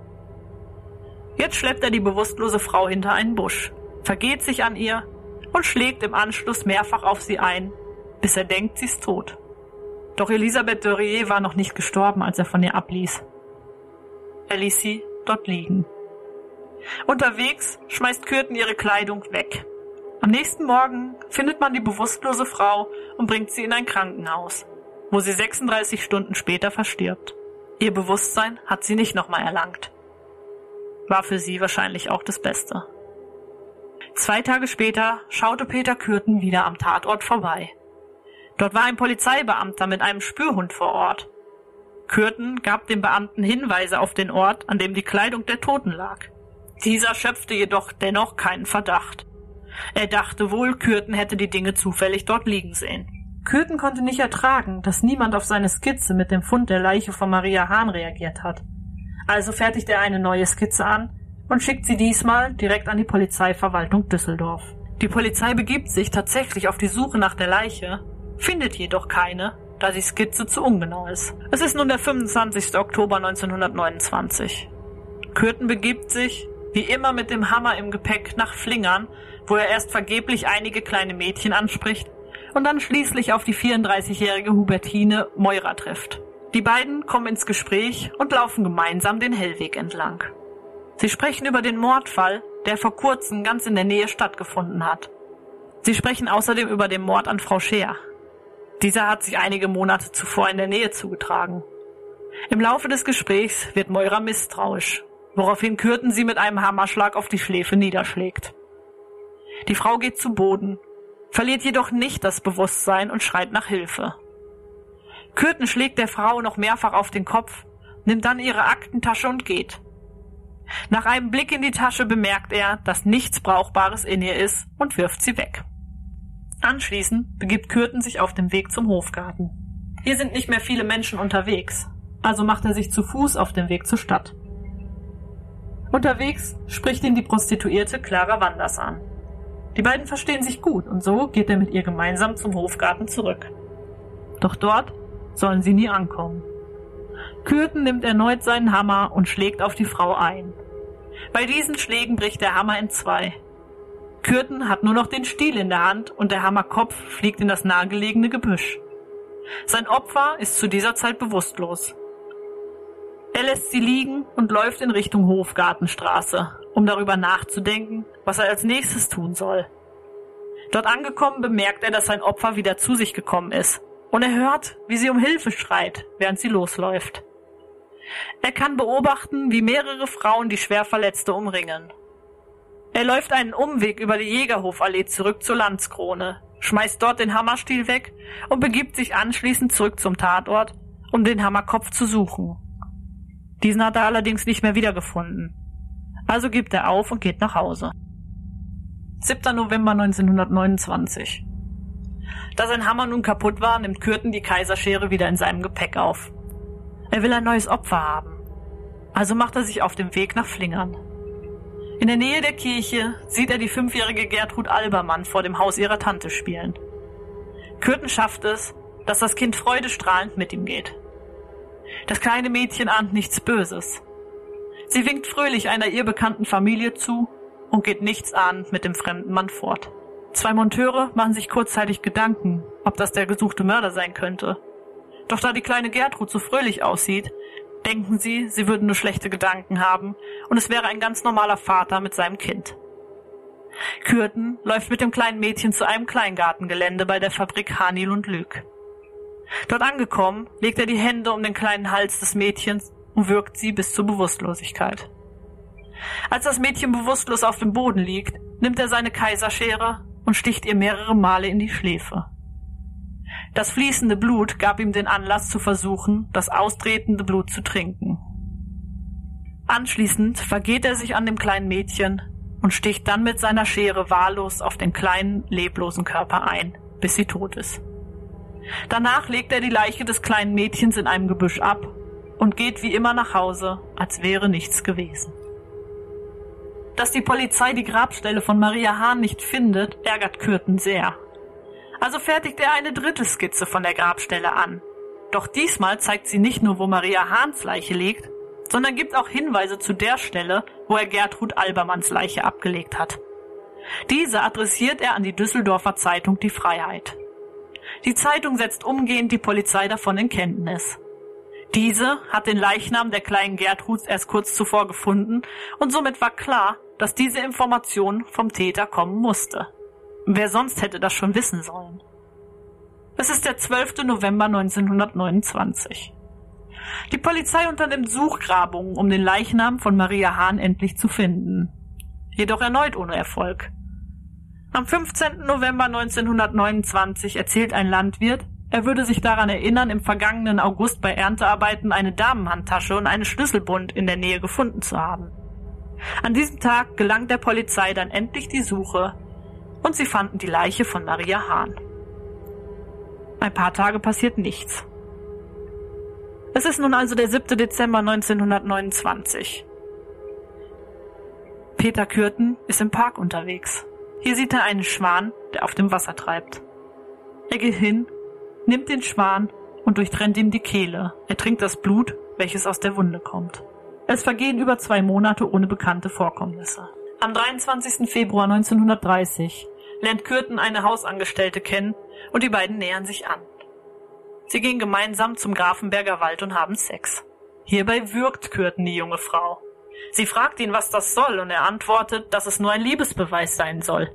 Jetzt schleppt er die bewusstlose Frau hinter einen Busch, vergeht sich an ihr und schlägt im Anschluss mehrfach auf sie ein, bis er denkt, sie ist tot. Doch Elisabeth Dörrier war noch nicht gestorben, als er von ihr abließ. Er ließ sie dort liegen. Unterwegs schmeißt Kürten ihre Kleidung weg. Am nächsten Morgen findet man die bewusstlose Frau und bringt sie in ein Krankenhaus, wo sie 36 Stunden später verstirbt. Ihr Bewusstsein hat sie nicht nochmal erlangt. War für sie wahrscheinlich auch das Beste. Zwei Tage später schaute Peter Kürten wieder am Tatort vorbei. Dort war ein Polizeibeamter mit einem Spürhund vor Ort. Kürten gab dem Beamten Hinweise auf den Ort, an dem die Kleidung der Toten lag. Dieser schöpfte jedoch dennoch keinen Verdacht. Er dachte wohl, Kürten hätte die Dinge zufällig dort liegen sehen. Kürten konnte nicht ertragen, dass niemand auf seine Skizze mit dem Fund der Leiche von Maria Hahn reagiert hat. Also fertigte er eine neue Skizze an, und schickt sie diesmal direkt an die Polizeiverwaltung Düsseldorf. Die Polizei begibt sich tatsächlich auf die Suche nach der Leiche, findet jedoch keine, da die Skizze zu ungenau ist. Es ist nun der 25. Oktober 1929. Kürten begibt sich, wie immer mit dem Hammer im Gepäck, nach Flingern, wo er erst vergeblich einige kleine Mädchen anspricht und dann schließlich auf die 34-jährige Hubertine Meurer trifft. Die beiden kommen ins Gespräch und laufen gemeinsam den Hellweg entlang. Sie sprechen über den Mordfall, der vor kurzem ganz in der Nähe stattgefunden hat. Sie sprechen außerdem über den Mord an Frau Scheer. Dieser hat sich einige Monate zuvor in der Nähe zugetragen. Im Laufe des Gesprächs wird Moira misstrauisch, woraufhin Kürten sie mit einem Hammerschlag auf die Schläfe niederschlägt. Die Frau geht zu Boden, verliert jedoch nicht das Bewusstsein und schreit nach Hilfe. Kürten schlägt der Frau noch mehrfach auf den Kopf, nimmt dann ihre Aktentasche und geht. Nach einem Blick in die Tasche bemerkt er, dass nichts Brauchbares in ihr ist und wirft sie weg. Anschließend begibt Kürten sich auf den Weg zum Hofgarten. Hier sind nicht mehr viele Menschen unterwegs, also macht er sich zu Fuß auf den Weg zur Stadt. Unterwegs spricht ihn die Prostituierte Clara Wanders an. Die beiden verstehen sich gut und so geht er mit ihr gemeinsam zum Hofgarten zurück. Doch dort sollen sie nie ankommen. Kürten nimmt erneut seinen Hammer und schlägt auf die Frau ein. Bei diesen Schlägen bricht der Hammer in zwei. Kürten hat nur noch den Stiel in der Hand und der Hammerkopf fliegt in das nahegelegene Gebüsch. Sein Opfer ist zu dieser Zeit bewusstlos. Er lässt sie liegen und läuft in Richtung Hofgartenstraße, um darüber nachzudenken, was er als nächstes tun soll. Dort angekommen bemerkt er, dass sein Opfer wieder zu sich gekommen ist und er hört, wie sie um Hilfe schreit, während sie losläuft. Er kann beobachten, wie mehrere Frauen die Schwerverletzte umringen. Er läuft einen Umweg über die Jägerhofallee zurück zur Landskrone, schmeißt dort den Hammerstiel weg und begibt sich anschließend zurück zum Tatort, um den Hammerkopf zu suchen. Diesen hat er allerdings nicht mehr wiedergefunden. Also gibt er auf und geht nach Hause. 7. November 1929. Da sein Hammer nun kaputt war, nimmt Kürten die Kaiserschere wieder in seinem Gepäck auf. Er will ein neues Opfer haben. Also macht er sich auf den Weg nach Flingern. In der Nähe der Kirche sieht er die fünfjährige Gertrud Albermann vor dem Haus ihrer Tante spielen. Kürten schafft es, dass das Kind freudestrahlend mit ihm geht. Das kleine Mädchen ahnt nichts Böses. Sie winkt fröhlich einer ihr bekannten Familie zu und geht nichtsahnend mit dem fremden Mann fort. Zwei Monteure machen sich kurzzeitig Gedanken, ob das der gesuchte Mörder sein könnte. Doch da die kleine Gertrud so fröhlich aussieht, denken sie, sie würden nur schlechte Gedanken haben und es wäre ein ganz normaler Vater mit seinem Kind. Kürten läuft mit dem kleinen Mädchen zu einem Kleingartengelände bei der Fabrik Hanil und Lüg. Dort angekommen, legt er die Hände um den kleinen Hals des Mädchens und wirkt sie bis zur Bewusstlosigkeit. Als das Mädchen bewusstlos auf dem Boden liegt, nimmt er seine Kaiserschere und sticht ihr mehrere Male in die Schläfe. Das fließende Blut gab ihm den Anlass zu versuchen, das austretende Blut zu trinken. Anschließend vergeht er sich an dem kleinen Mädchen und sticht dann mit seiner Schere wahllos auf den kleinen, leblosen Körper ein, bis sie tot ist. Danach legt er die Leiche des kleinen Mädchens in einem Gebüsch ab und geht wie immer nach Hause, als wäre nichts gewesen. Dass die Polizei die Grabstelle von Maria Hahn nicht findet, ärgert Kürten sehr. Also fertigt er eine dritte Skizze von der Grabstelle an. Doch diesmal zeigt sie nicht nur, wo Maria Hahns Leiche liegt, sondern gibt auch Hinweise zu der Stelle, wo er Gertrud Albermanns Leiche abgelegt hat. Diese adressiert er an die Düsseldorfer Zeitung Die Freiheit. Die Zeitung setzt umgehend die Polizei davon in Kenntnis. Diese hat den Leichnam der kleinen Gertrud erst kurz zuvor gefunden und somit war klar, dass diese Information vom Täter kommen musste. Wer sonst hätte das schon wissen sollen? Es ist der 12. November 1929. Die Polizei unternimmt Suchgrabungen, um den Leichnam von Maria Hahn endlich zu finden. Jedoch erneut ohne Erfolg. Am 15. November 1929 erzählt ein Landwirt, er würde sich daran erinnern, im vergangenen August bei Erntearbeiten eine Damenhandtasche und einen Schlüsselbund in der Nähe gefunden zu haben. An diesem Tag gelang der Polizei dann endlich die Suche und sie fanden die Leiche von Maria Hahn. Ein paar Tage passiert nichts. Es ist nun also der 7. Dezember 1929. Peter Kürten ist im Park unterwegs. Hier sieht er einen Schwan, der auf dem Wasser treibt. Er geht hin, nimmt den Schwan und durchtrennt ihm die Kehle. Er trinkt das Blut, welches aus der Wunde kommt. Es vergehen über zwei Monate ohne bekannte Vorkommnisse. Am 23. Februar 1930 lernt Kürten eine Hausangestellte kennen und die beiden nähern sich an. Sie gehen gemeinsam zum Grafenberger Wald und haben Sex. Hierbei würgt Kürten die junge Frau. Sie fragt ihn, was das soll, und er antwortet, dass es nur ein Liebesbeweis sein soll.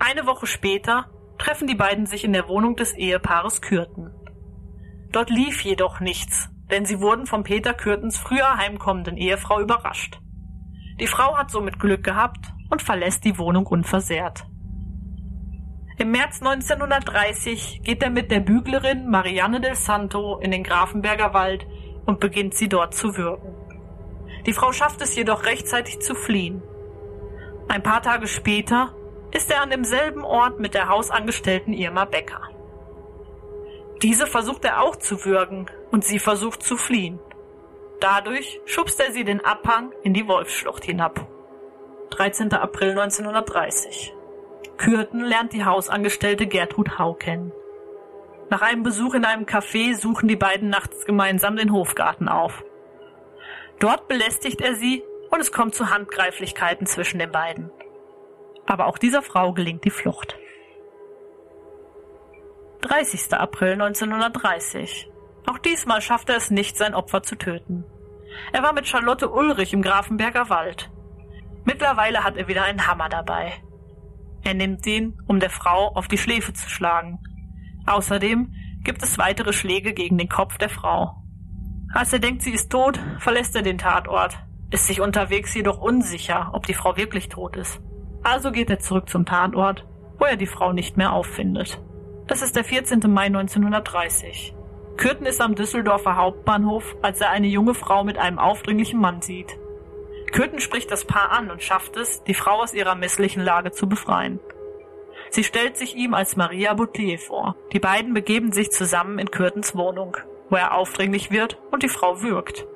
Eine Woche später treffen die beiden sich in der Wohnung des Ehepaares Kürten. Dort lief jedoch nichts, denn sie wurden von Peter Kürtens früher heimkommenden Ehefrau überrascht. Die Frau hat somit Glück gehabt und verlässt die Wohnung unversehrt. Im März 1930 geht er mit der Büglerin Marianne del Santo in den Grafenberger Wald und beginnt sie dort zu würgen. Die Frau schafft es jedoch rechtzeitig zu fliehen. Ein paar Tage später ist er an demselben Ort mit der Hausangestellten Irma Becker. Diese versucht er auch zu würgen und sie versucht zu fliehen. Dadurch schubst er sie den Abhang in die Wolfsschlucht hinab. 13. April 1930. Kürten lernt die Hausangestellte Gertrud Hau kennen. Nach einem Besuch in einem Café suchen die beiden nachts gemeinsam den Hofgarten auf. Dort belästigt er sie und es kommt zu Handgreiflichkeiten zwischen den beiden. Aber auch dieser Frau gelingt die Flucht. 30. April 1930. Auch diesmal schafft er es nicht, sein Opfer zu töten. Er war mit Charlotte Ulrich im Grafenberger Wald. Mittlerweile hat er wieder einen Hammer dabei. Er nimmt ihn, um der Frau auf die Schläfe zu schlagen. Außerdem gibt es weitere Schläge gegen den Kopf der Frau. Als er denkt, sie ist tot, verlässt er den Tatort, ist sich unterwegs jedoch unsicher, ob die Frau wirklich tot ist. Also geht er zurück zum Tatort, wo er die Frau nicht mehr auffindet. Das ist der 14. Mai 1930. Kürten ist am Düsseldorfer Hauptbahnhof, als er eine junge Frau mit einem aufdringlichen Mann sieht. Kürten spricht das Paar an und schafft es, die Frau aus ihrer misslichen Lage zu befreien. Sie stellt sich ihm als Maria Boutier vor. Die beiden begeben sich zusammen in Kürtens Wohnung, wo er aufdringlich wird und die Frau würgt.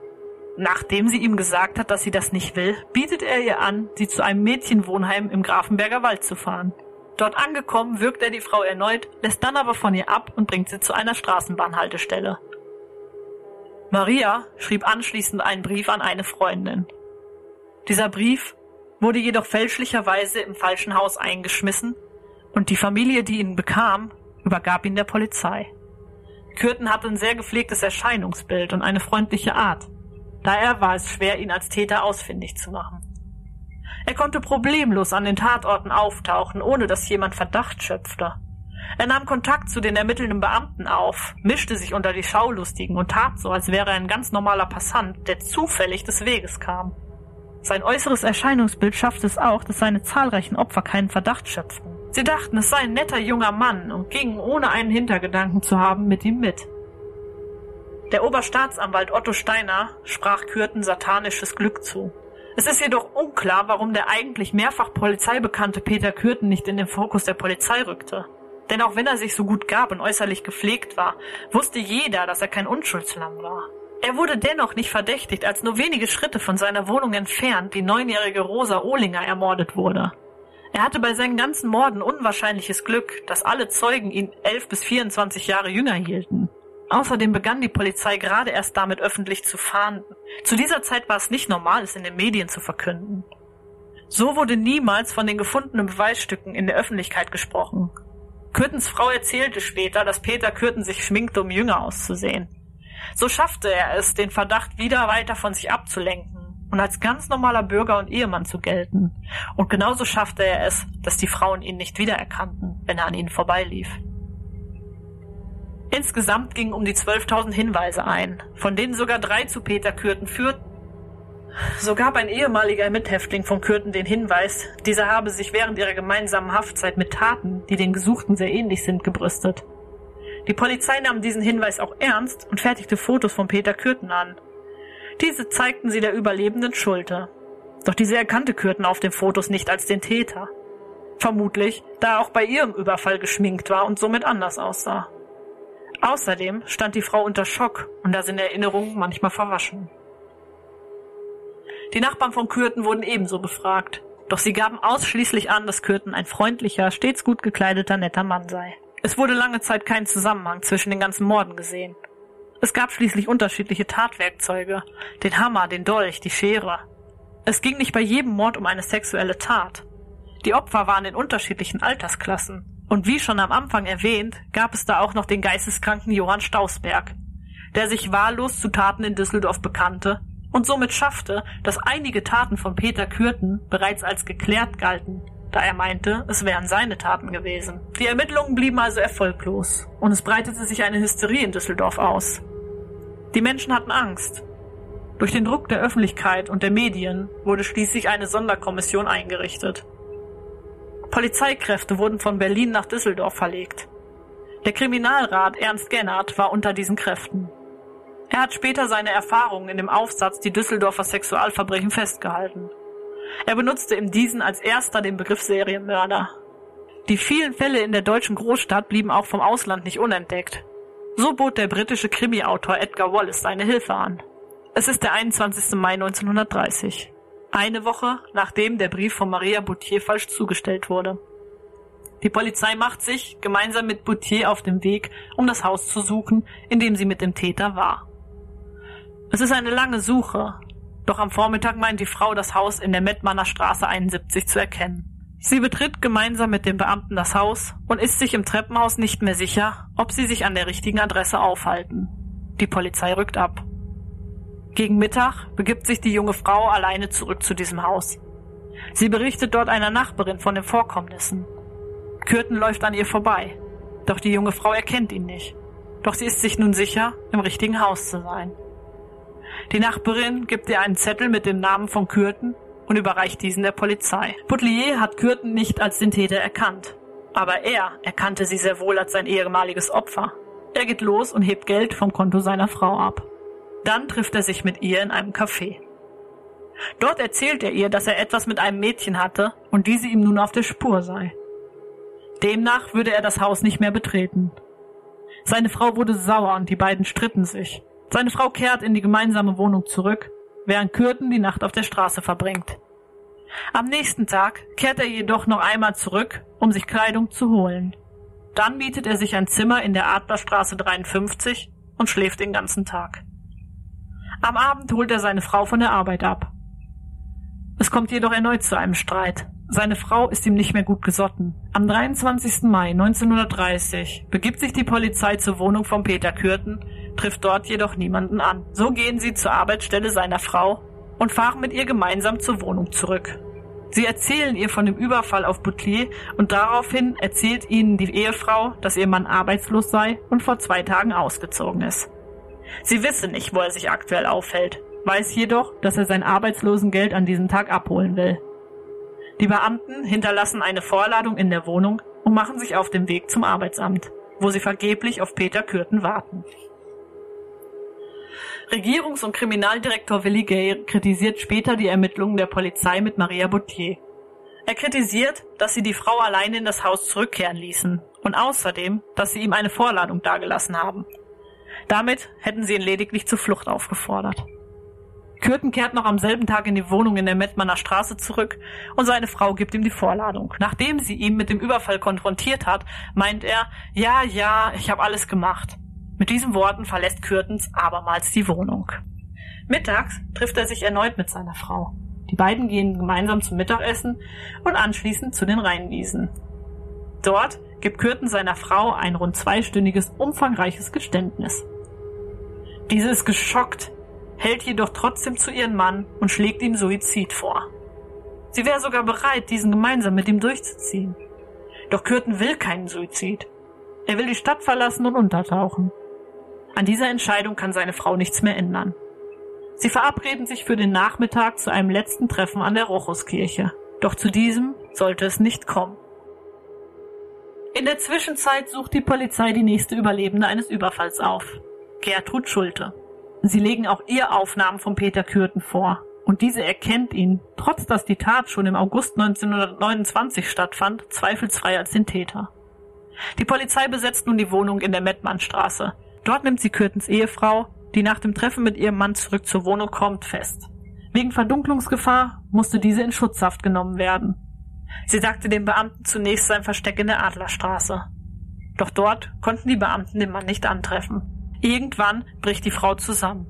Nachdem sie ihm gesagt hat, dass sie das nicht will, bietet er ihr an, sie zu einem Mädchenwohnheim im Grafenberger Wald zu fahren. Dort angekommen wirkt er die Frau erneut, lässt dann aber von ihr ab und bringt sie zu einer Straßenbahnhaltestelle. Maria schrieb anschließend einen Brief an eine Freundin. Dieser Brief wurde jedoch fälschlicherweise im falschen Haus eingeschmissen und die Familie, die ihn bekam, übergab ihn der Polizei. Kürten hatte ein sehr gepflegtes Erscheinungsbild und eine freundliche Art. Daher war es schwer, ihn als Täter ausfindig zu machen. Er konnte problemlos an den Tatorten auftauchen, ohne dass jemand Verdacht schöpfte. Er nahm Kontakt zu den ermittelnden Beamten auf, mischte sich unter die Schaulustigen und tat so, als wäre er ein ganz normaler Passant, der zufällig des Weges kam. Sein äußeres Erscheinungsbild schaffte es auch, dass seine zahlreichen Opfer keinen Verdacht schöpften. Sie dachten, es sei ein netter junger Mann und gingen, ohne einen Hintergedanken zu haben, mit ihm mit. Der Oberstaatsanwalt Otto Steiner sprach Kürten satanisches Glück zu. Es ist jedoch unklar, warum der eigentlich mehrfach polizeibekannte Peter Kürten nicht in den Fokus der Polizei rückte. Denn auch wenn er sich so gut gab und äußerlich gepflegt war, wusste jeder, dass er kein Unschuldslamm war. Er wurde dennoch nicht verdächtigt, als nur wenige Schritte von seiner Wohnung entfernt die neunjährige Rosa Ohlinger ermordet wurde. Er hatte bei seinen ganzen Morden unwahrscheinliches Glück, dass alle Zeugen ihn elf bis 24 Jahre jünger hielten. Außerdem begann die Polizei gerade erst damit öffentlich zu fahnden. Zu dieser Zeit war es nicht normal, es in den Medien zu verkünden. So wurde niemals von den gefundenen Beweisstücken in der Öffentlichkeit gesprochen. Kürtens Frau erzählte später, dass Peter Kürten sich schminkte, um jünger auszusehen. So schaffte er es, den Verdacht wieder weiter von sich abzulenken und als ganz normaler Bürger und Ehemann zu gelten. Und genauso schaffte er es, dass die Frauen ihn nicht wiedererkannten, wenn er an ihnen vorbeilief. Insgesamt gingen um die 12.000 Hinweise ein, von denen sogar drei zu Peter Kürten führten. So gab ein ehemaliger Mithäftling von Kürten den Hinweis, dieser habe sich während ihrer gemeinsamen Haftzeit mit Taten, die den Gesuchten sehr ähnlich sind, gebrüstet. Die Polizei nahm diesen Hinweis auch ernst und fertigte Fotos von Peter Kürten an. Diese zeigten sie der überlebenden Schulter. Doch diese erkannte Kürten auf den Fotos nicht als den Täter. Vermutlich, da er auch bei ihrem Überfall geschminkt war und somit anders aussah. Außerdem stand die Frau unter Schock und da sind Erinnerungen manchmal verwaschen. Die Nachbarn von Kürten wurden ebenso befragt, doch sie gaben ausschließlich an, dass Kürten ein freundlicher, stets gut gekleideter, netter Mann sei. Es wurde lange Zeit kein Zusammenhang zwischen den ganzen Morden gesehen. Es gab schließlich unterschiedliche Tatwerkzeuge, den Hammer, den Dolch, die Schere. Es ging nicht bei jedem Mord um eine sexuelle Tat. Die Opfer waren in unterschiedlichen Altersklassen. Und wie schon am Anfang erwähnt, gab es da auch noch den geisteskranken Johann Stausberg, der sich wahllos zu Taten in Düsseldorf bekannte und somit schaffte, dass einige Taten von Peter Kürten bereits als geklärt galten da er meinte, es wären seine Taten gewesen. Die Ermittlungen blieben also erfolglos und es breitete sich eine Hysterie in Düsseldorf aus. Die Menschen hatten Angst. Durch den Druck der Öffentlichkeit und der Medien wurde schließlich eine Sonderkommission eingerichtet. Polizeikräfte wurden von Berlin nach Düsseldorf verlegt. Der Kriminalrat Ernst Gennert war unter diesen Kräften. Er hat später seine Erfahrungen in dem Aufsatz Die Düsseldorfer Sexualverbrechen festgehalten. Er benutzte in diesen als erster den Begriff Serienmörder. Die vielen Fälle in der deutschen Großstadt blieben auch vom Ausland nicht unentdeckt. So bot der britische Krimi-Autor Edgar Wallace seine Hilfe an. Es ist der 21. Mai 1930. Eine Woche nachdem der Brief von Maria Boutier falsch zugestellt wurde. Die Polizei macht sich gemeinsam mit Boutier auf den Weg, um das Haus zu suchen, in dem sie mit dem Täter war. Es ist eine lange Suche, doch am Vormittag meint die Frau das Haus in der Mettmanner Straße 71 zu erkennen. Sie betritt gemeinsam mit dem Beamten das Haus und ist sich im Treppenhaus nicht mehr sicher, ob sie sich an der richtigen Adresse aufhalten. Die Polizei rückt ab. Gegen Mittag begibt sich die junge Frau alleine zurück zu diesem Haus. Sie berichtet dort einer Nachbarin von den Vorkommnissen. Kürten läuft an ihr vorbei, doch die junge Frau erkennt ihn nicht. Doch sie ist sich nun sicher, im richtigen Haus zu sein. Die Nachbarin gibt ihr einen Zettel mit dem Namen von Kürten und überreicht diesen der Polizei. Boutelier hat Kürten nicht als den Täter erkannt, aber er erkannte sie sehr wohl als sein ehemaliges Opfer. Er geht los und hebt Geld vom Konto seiner Frau ab. Dann trifft er sich mit ihr in einem Café. Dort erzählt er ihr, dass er etwas mit einem Mädchen hatte und diese ihm nun auf der Spur sei. Demnach würde er das Haus nicht mehr betreten. Seine Frau wurde sauer und die beiden stritten sich. Seine Frau kehrt in die gemeinsame Wohnung zurück, während Kürten die Nacht auf der Straße verbringt. Am nächsten Tag kehrt er jedoch noch einmal zurück, um sich Kleidung zu holen. Dann mietet er sich ein Zimmer in der Adlerstraße 53 und schläft den ganzen Tag. Am Abend holt er seine Frau von der Arbeit ab. Es kommt jedoch erneut zu einem Streit. Seine Frau ist ihm nicht mehr gut gesotten. Am 23. Mai 1930 begibt sich die Polizei zur Wohnung von Peter Kürten, trifft dort jedoch niemanden an. So gehen sie zur Arbeitsstelle seiner Frau und fahren mit ihr gemeinsam zur Wohnung zurück. Sie erzählen ihr von dem Überfall auf Boutelier und daraufhin erzählt ihnen die Ehefrau, dass ihr Mann arbeitslos sei und vor zwei Tagen ausgezogen ist. Sie wisse nicht, wo er sich aktuell aufhält, weiß jedoch, dass er sein Arbeitslosengeld an diesem Tag abholen will. Die Beamten hinterlassen eine Vorladung in der Wohnung und machen sich auf den Weg zum Arbeitsamt, wo sie vergeblich auf Peter Kürten warten. Regierungs- und Kriminaldirektor Willi Gay kritisiert später die Ermittlungen der Polizei mit Maria Boutier. Er kritisiert, dass sie die Frau alleine in das Haus zurückkehren ließen und außerdem, dass sie ihm eine Vorladung dargelassen haben. Damit hätten sie ihn lediglich zur Flucht aufgefordert. Kürten kehrt noch am selben Tag in die Wohnung in der Mettmanner Straße zurück und seine Frau gibt ihm die Vorladung. Nachdem sie ihn mit dem Überfall konfrontiert hat, meint er, ja, ja, ich habe alles gemacht. Mit diesen Worten verlässt Kürtens abermals die Wohnung. Mittags trifft er sich erneut mit seiner Frau. Die beiden gehen gemeinsam zum Mittagessen und anschließend zu den Rheinwiesen. Dort gibt Kürten seiner Frau ein rund zweistündiges, umfangreiches Geständnis. Diese ist geschockt, hält jedoch trotzdem zu ihrem Mann und schlägt ihm Suizid vor. Sie wäre sogar bereit, diesen gemeinsam mit ihm durchzuziehen. Doch Kürten will keinen Suizid. Er will die Stadt verlassen und untertauchen. An dieser Entscheidung kann seine Frau nichts mehr ändern. Sie verabreden sich für den Nachmittag zu einem letzten Treffen an der Rochuskirche. Doch zu diesem sollte es nicht kommen. In der Zwischenzeit sucht die Polizei die nächste Überlebende eines Überfalls auf. Gertrud Schulte. Sie legen auch ihr Aufnahmen von Peter Kürten vor. Und diese erkennt ihn, trotz dass die Tat schon im August 1929 stattfand, zweifelsfrei als den Täter. Die Polizei besetzt nun die Wohnung in der Mettmannstraße. Dort nimmt sie Kürtens Ehefrau, die nach dem Treffen mit ihrem Mann zurück zur Wohnung kommt, fest. Wegen Verdunklungsgefahr musste diese in Schutzhaft genommen werden. Sie sagte den Beamten zunächst sein Versteck in der Adlerstraße. Doch dort konnten die Beamten den Mann nicht antreffen. Irgendwann bricht die Frau zusammen.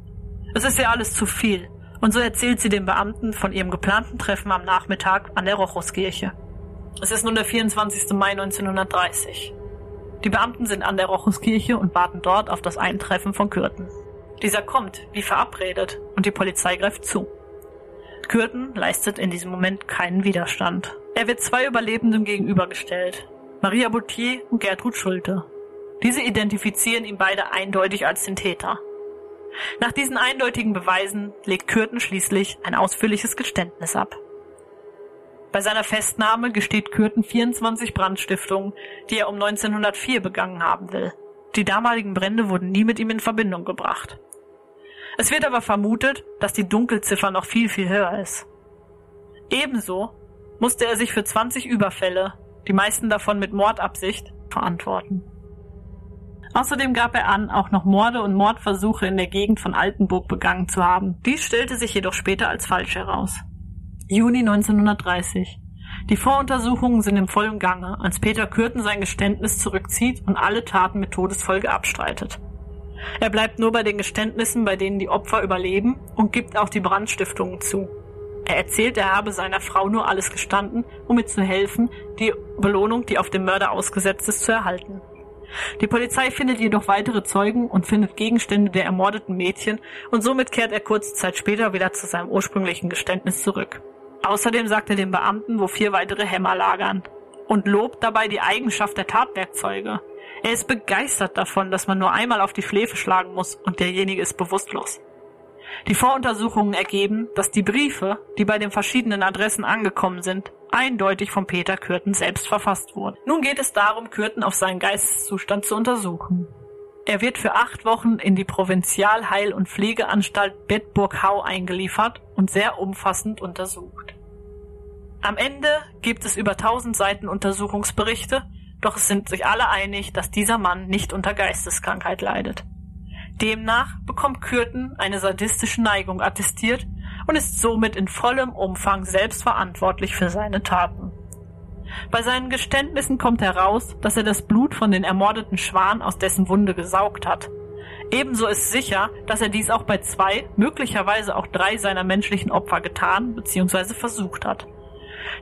Es ist ihr alles zu viel, und so erzählt sie den Beamten von ihrem geplanten Treffen am Nachmittag an der Rochuskirche. Es ist nun der 24. Mai 1930. Die Beamten sind an der Rochuskirche und warten dort auf das Eintreffen von Kürten. Dieser kommt, wie verabredet, und die Polizei greift zu. Kürten leistet in diesem Moment keinen Widerstand. Er wird zwei Überlebenden gegenübergestellt. Maria Boutier und Gertrud Schulte. Diese identifizieren ihn beide eindeutig als den Täter. Nach diesen eindeutigen Beweisen legt Kürten schließlich ein ausführliches Geständnis ab. Bei seiner Festnahme gesteht Kürten 24 Brandstiftungen, die er um 1904 begangen haben will. Die damaligen Brände wurden nie mit ihm in Verbindung gebracht. Es wird aber vermutet, dass die Dunkelziffer noch viel, viel höher ist. Ebenso musste er sich für 20 Überfälle, die meisten davon mit Mordabsicht, verantworten. Außerdem gab er an, auch noch Morde und Mordversuche in der Gegend von Altenburg begangen zu haben. Dies stellte sich jedoch später als falsch heraus. Juni 1930. Die Voruntersuchungen sind im vollen Gange, als Peter Kürten sein Geständnis zurückzieht und alle Taten mit Todesfolge abstreitet. Er bleibt nur bei den Geständnissen, bei denen die Opfer überleben und gibt auch die Brandstiftungen zu. Er erzählt, er habe seiner Frau nur alles gestanden, um ihr zu helfen, die Belohnung, die auf dem Mörder ausgesetzt ist, zu erhalten. Die Polizei findet jedoch weitere Zeugen und findet Gegenstände der ermordeten Mädchen und somit kehrt er kurze Zeit später wieder zu seinem ursprünglichen Geständnis zurück. Außerdem sagt er den Beamten, wo vier weitere Hämmer lagern und lobt dabei die Eigenschaft der Tatwerkzeuge. Er ist begeistert davon, dass man nur einmal auf die Schläfe schlagen muss und derjenige ist bewusstlos. Die Voruntersuchungen ergeben, dass die Briefe, die bei den verschiedenen Adressen angekommen sind, eindeutig von Peter Kürten selbst verfasst wurden. Nun geht es darum, Kürten auf seinen Geisteszustand zu untersuchen. Er wird für acht Wochen in die Provinzialheil- und Pflegeanstalt Bedburg-Hau eingeliefert und sehr umfassend untersucht. Am Ende gibt es über 1000 Seiten Untersuchungsberichte, doch es sind sich alle einig, dass dieser Mann nicht unter Geisteskrankheit leidet. Demnach bekommt Kürten eine sadistische Neigung attestiert und ist somit in vollem Umfang selbst verantwortlich für seine Taten. Bei seinen Geständnissen kommt heraus, dass er das Blut von den ermordeten Schwan aus dessen Wunde gesaugt hat. Ebenso ist sicher, dass er dies auch bei zwei, möglicherweise auch drei seiner menschlichen Opfer getan bzw. versucht hat.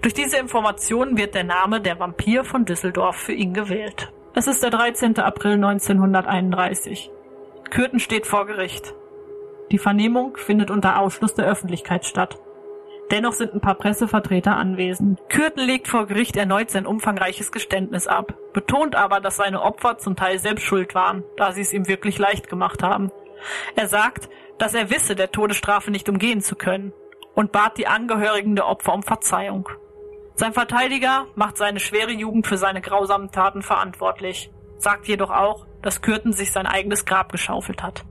Durch diese Informationen wird der Name der Vampir von Düsseldorf für ihn gewählt. Es ist der 13. April 1931. Kürten steht vor Gericht. Die Vernehmung findet unter Ausschluss der Öffentlichkeit statt. Dennoch sind ein paar Pressevertreter anwesend. Kürten legt vor Gericht erneut sein umfangreiches Geständnis ab, betont aber, dass seine Opfer zum Teil selbst schuld waren, da sie es ihm wirklich leicht gemacht haben. Er sagt, dass er wisse, der Todesstrafe nicht umgehen zu können und bat die Angehörigen der Opfer um Verzeihung. Sein Verteidiger macht seine schwere Jugend für seine grausamen Taten verantwortlich, sagt jedoch auch, dass Kürten sich sein eigenes Grab geschaufelt hat.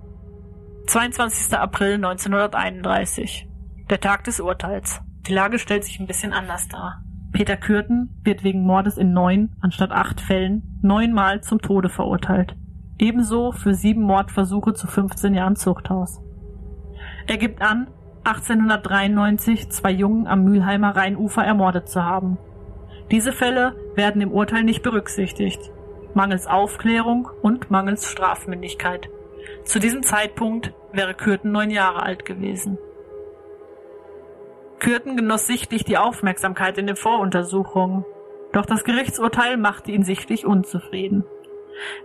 22. April 1931. Der Tag des Urteils. Die Lage stellt sich ein bisschen anders dar. Peter Kürten wird wegen Mordes in neun anstatt acht Fällen neunmal zum Tode verurteilt. Ebenso für sieben Mordversuche zu 15 Jahren Zuchthaus. Er gibt an, 1893 zwei Jungen am Mülheimer Rheinufer ermordet zu haben. Diese Fälle werden im Urteil nicht berücksichtigt, mangels Aufklärung und mangels Strafmündigkeit. Zu diesem Zeitpunkt wäre Kürten neun Jahre alt gewesen. Kürten genoss sichtlich die Aufmerksamkeit in den Voruntersuchungen, doch das Gerichtsurteil machte ihn sichtlich unzufrieden.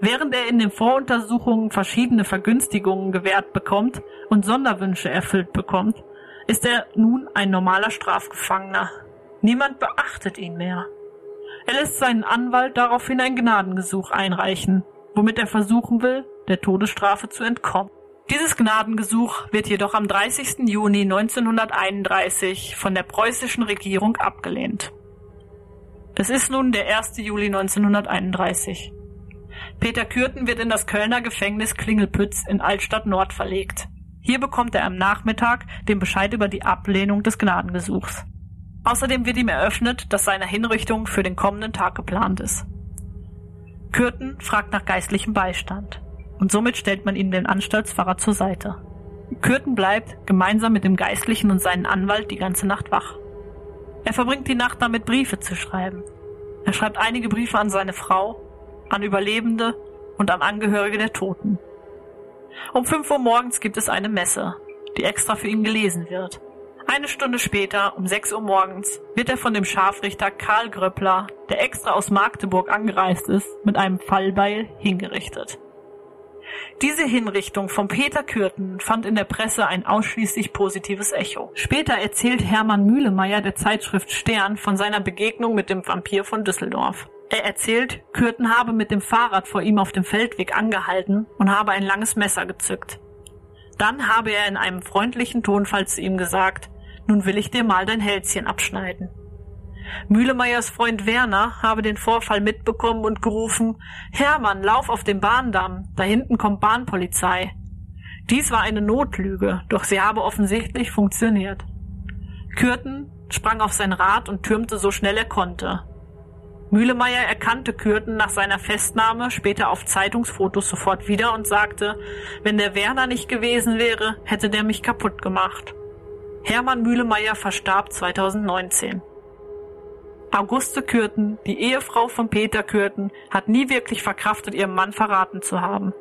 Während er in den Voruntersuchungen verschiedene Vergünstigungen gewährt bekommt und Sonderwünsche erfüllt bekommt, ist er nun ein normaler Strafgefangener. Niemand beachtet ihn mehr. Er lässt seinen Anwalt daraufhin ein Gnadengesuch einreichen, womit er versuchen will, der Todesstrafe zu entkommen. Dieses Gnadengesuch wird jedoch am 30. Juni 1931 von der preußischen Regierung abgelehnt. Es ist nun der 1. Juli 1931. Peter Kürten wird in das Kölner Gefängnis Klingelpütz in Altstadt Nord verlegt. Hier bekommt er am Nachmittag den Bescheid über die Ablehnung des Gnadengesuchs. Außerdem wird ihm eröffnet, dass seine Hinrichtung für den kommenden Tag geplant ist. Kürten fragt nach geistlichem Beistand und somit stellt man ihm den Anstaltspfarrer zur Seite. Kürten bleibt gemeinsam mit dem Geistlichen und seinem Anwalt die ganze Nacht wach. Er verbringt die Nacht damit, Briefe zu schreiben. Er schreibt einige Briefe an seine Frau, an Überlebende und an Angehörige der Toten. Um fünf Uhr morgens gibt es eine Messe, die extra für ihn gelesen wird. Eine Stunde später, um sechs Uhr morgens, wird er von dem Scharfrichter Karl Gröppler, der extra aus Magdeburg angereist ist, mit einem Fallbeil hingerichtet. Diese Hinrichtung von Peter Kürten fand in der Presse ein ausschließlich positives Echo. Später erzählt Hermann Mühlemeier der Zeitschrift Stern von seiner Begegnung mit dem Vampir von Düsseldorf. Er erzählt, Kürten habe mit dem Fahrrad vor ihm auf dem Feldweg angehalten und habe ein langes Messer gezückt. Dann habe er in einem freundlichen Tonfall zu ihm gesagt, nun will ich dir mal dein Hälschen abschneiden. Mühlemeyers Freund Werner habe den Vorfall mitbekommen und gerufen, Hermann, lauf auf den Bahndamm, da hinten kommt Bahnpolizei. Dies war eine Notlüge, doch sie habe offensichtlich funktioniert. Kürten sprang auf sein Rad und türmte so schnell er konnte. Mühlemeyer erkannte Kürten nach seiner Festnahme später auf Zeitungsfotos sofort wieder und sagte, wenn der Werner nicht gewesen wäre, hätte der mich kaputt gemacht. Hermann Mühlemeyer verstarb 2019. Auguste Kürten, die Ehefrau von Peter Kürten, hat nie wirklich verkraftet, ihren Mann verraten zu haben.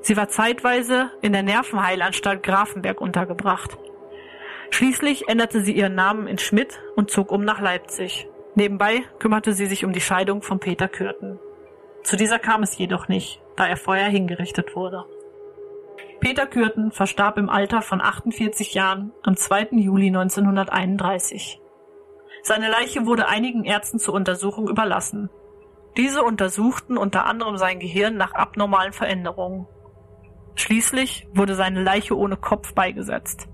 Sie war zeitweise in der Nervenheilanstalt Grafenberg untergebracht. Schließlich änderte sie ihren Namen in Schmidt und zog um nach Leipzig. Nebenbei kümmerte sie sich um die Scheidung von Peter Kürten. Zu dieser kam es jedoch nicht, da er vorher hingerichtet wurde. Peter Kürten verstarb im Alter von 48 Jahren am 2. Juli 1931. Seine Leiche wurde einigen Ärzten zur Untersuchung überlassen. Diese untersuchten unter anderem sein Gehirn nach abnormalen Veränderungen. Schließlich wurde seine Leiche ohne Kopf beigesetzt.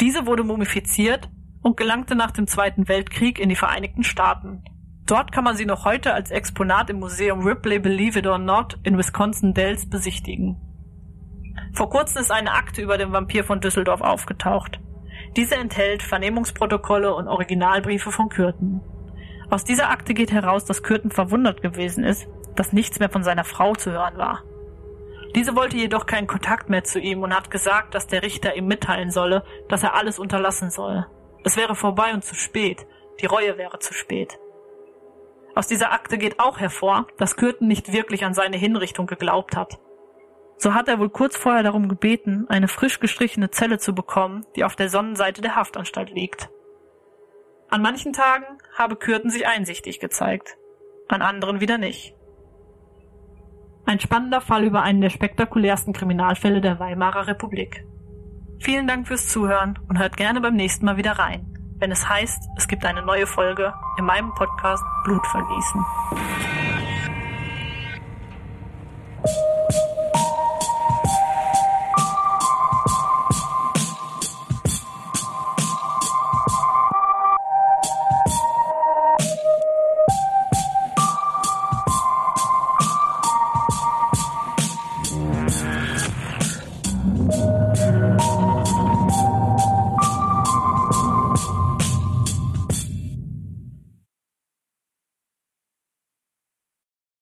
Diese wurde mumifiziert und gelangte nach dem Zweiten Weltkrieg in die Vereinigten Staaten. Dort kann man sie noch heute als Exponat im Museum Ripley Believe It or Not in Wisconsin Dells besichtigen. Vor kurzem ist eine Akte über den Vampir von Düsseldorf aufgetaucht. Diese enthält Vernehmungsprotokolle und Originalbriefe von Kürten. Aus dieser Akte geht heraus, dass Kürten verwundert gewesen ist, dass nichts mehr von seiner Frau zu hören war. Diese wollte jedoch keinen Kontakt mehr zu ihm und hat gesagt, dass der Richter ihm mitteilen solle, dass er alles unterlassen soll. Es wäre vorbei und zu spät. Die Reue wäre zu spät. Aus dieser Akte geht auch hervor, dass Kürten nicht wirklich an seine Hinrichtung geglaubt hat. So hat er wohl kurz vorher darum gebeten, eine frisch gestrichene Zelle zu bekommen, die auf der Sonnenseite der Haftanstalt liegt. An manchen Tagen habe Kürten sich einsichtig gezeigt, an anderen wieder nicht. Ein spannender Fall über einen der spektakulärsten Kriminalfälle der Weimarer Republik. Vielen Dank fürs Zuhören und hört gerne beim nächsten Mal wieder rein, wenn es heißt, es gibt eine neue Folge in meinem Podcast Blutvergießen.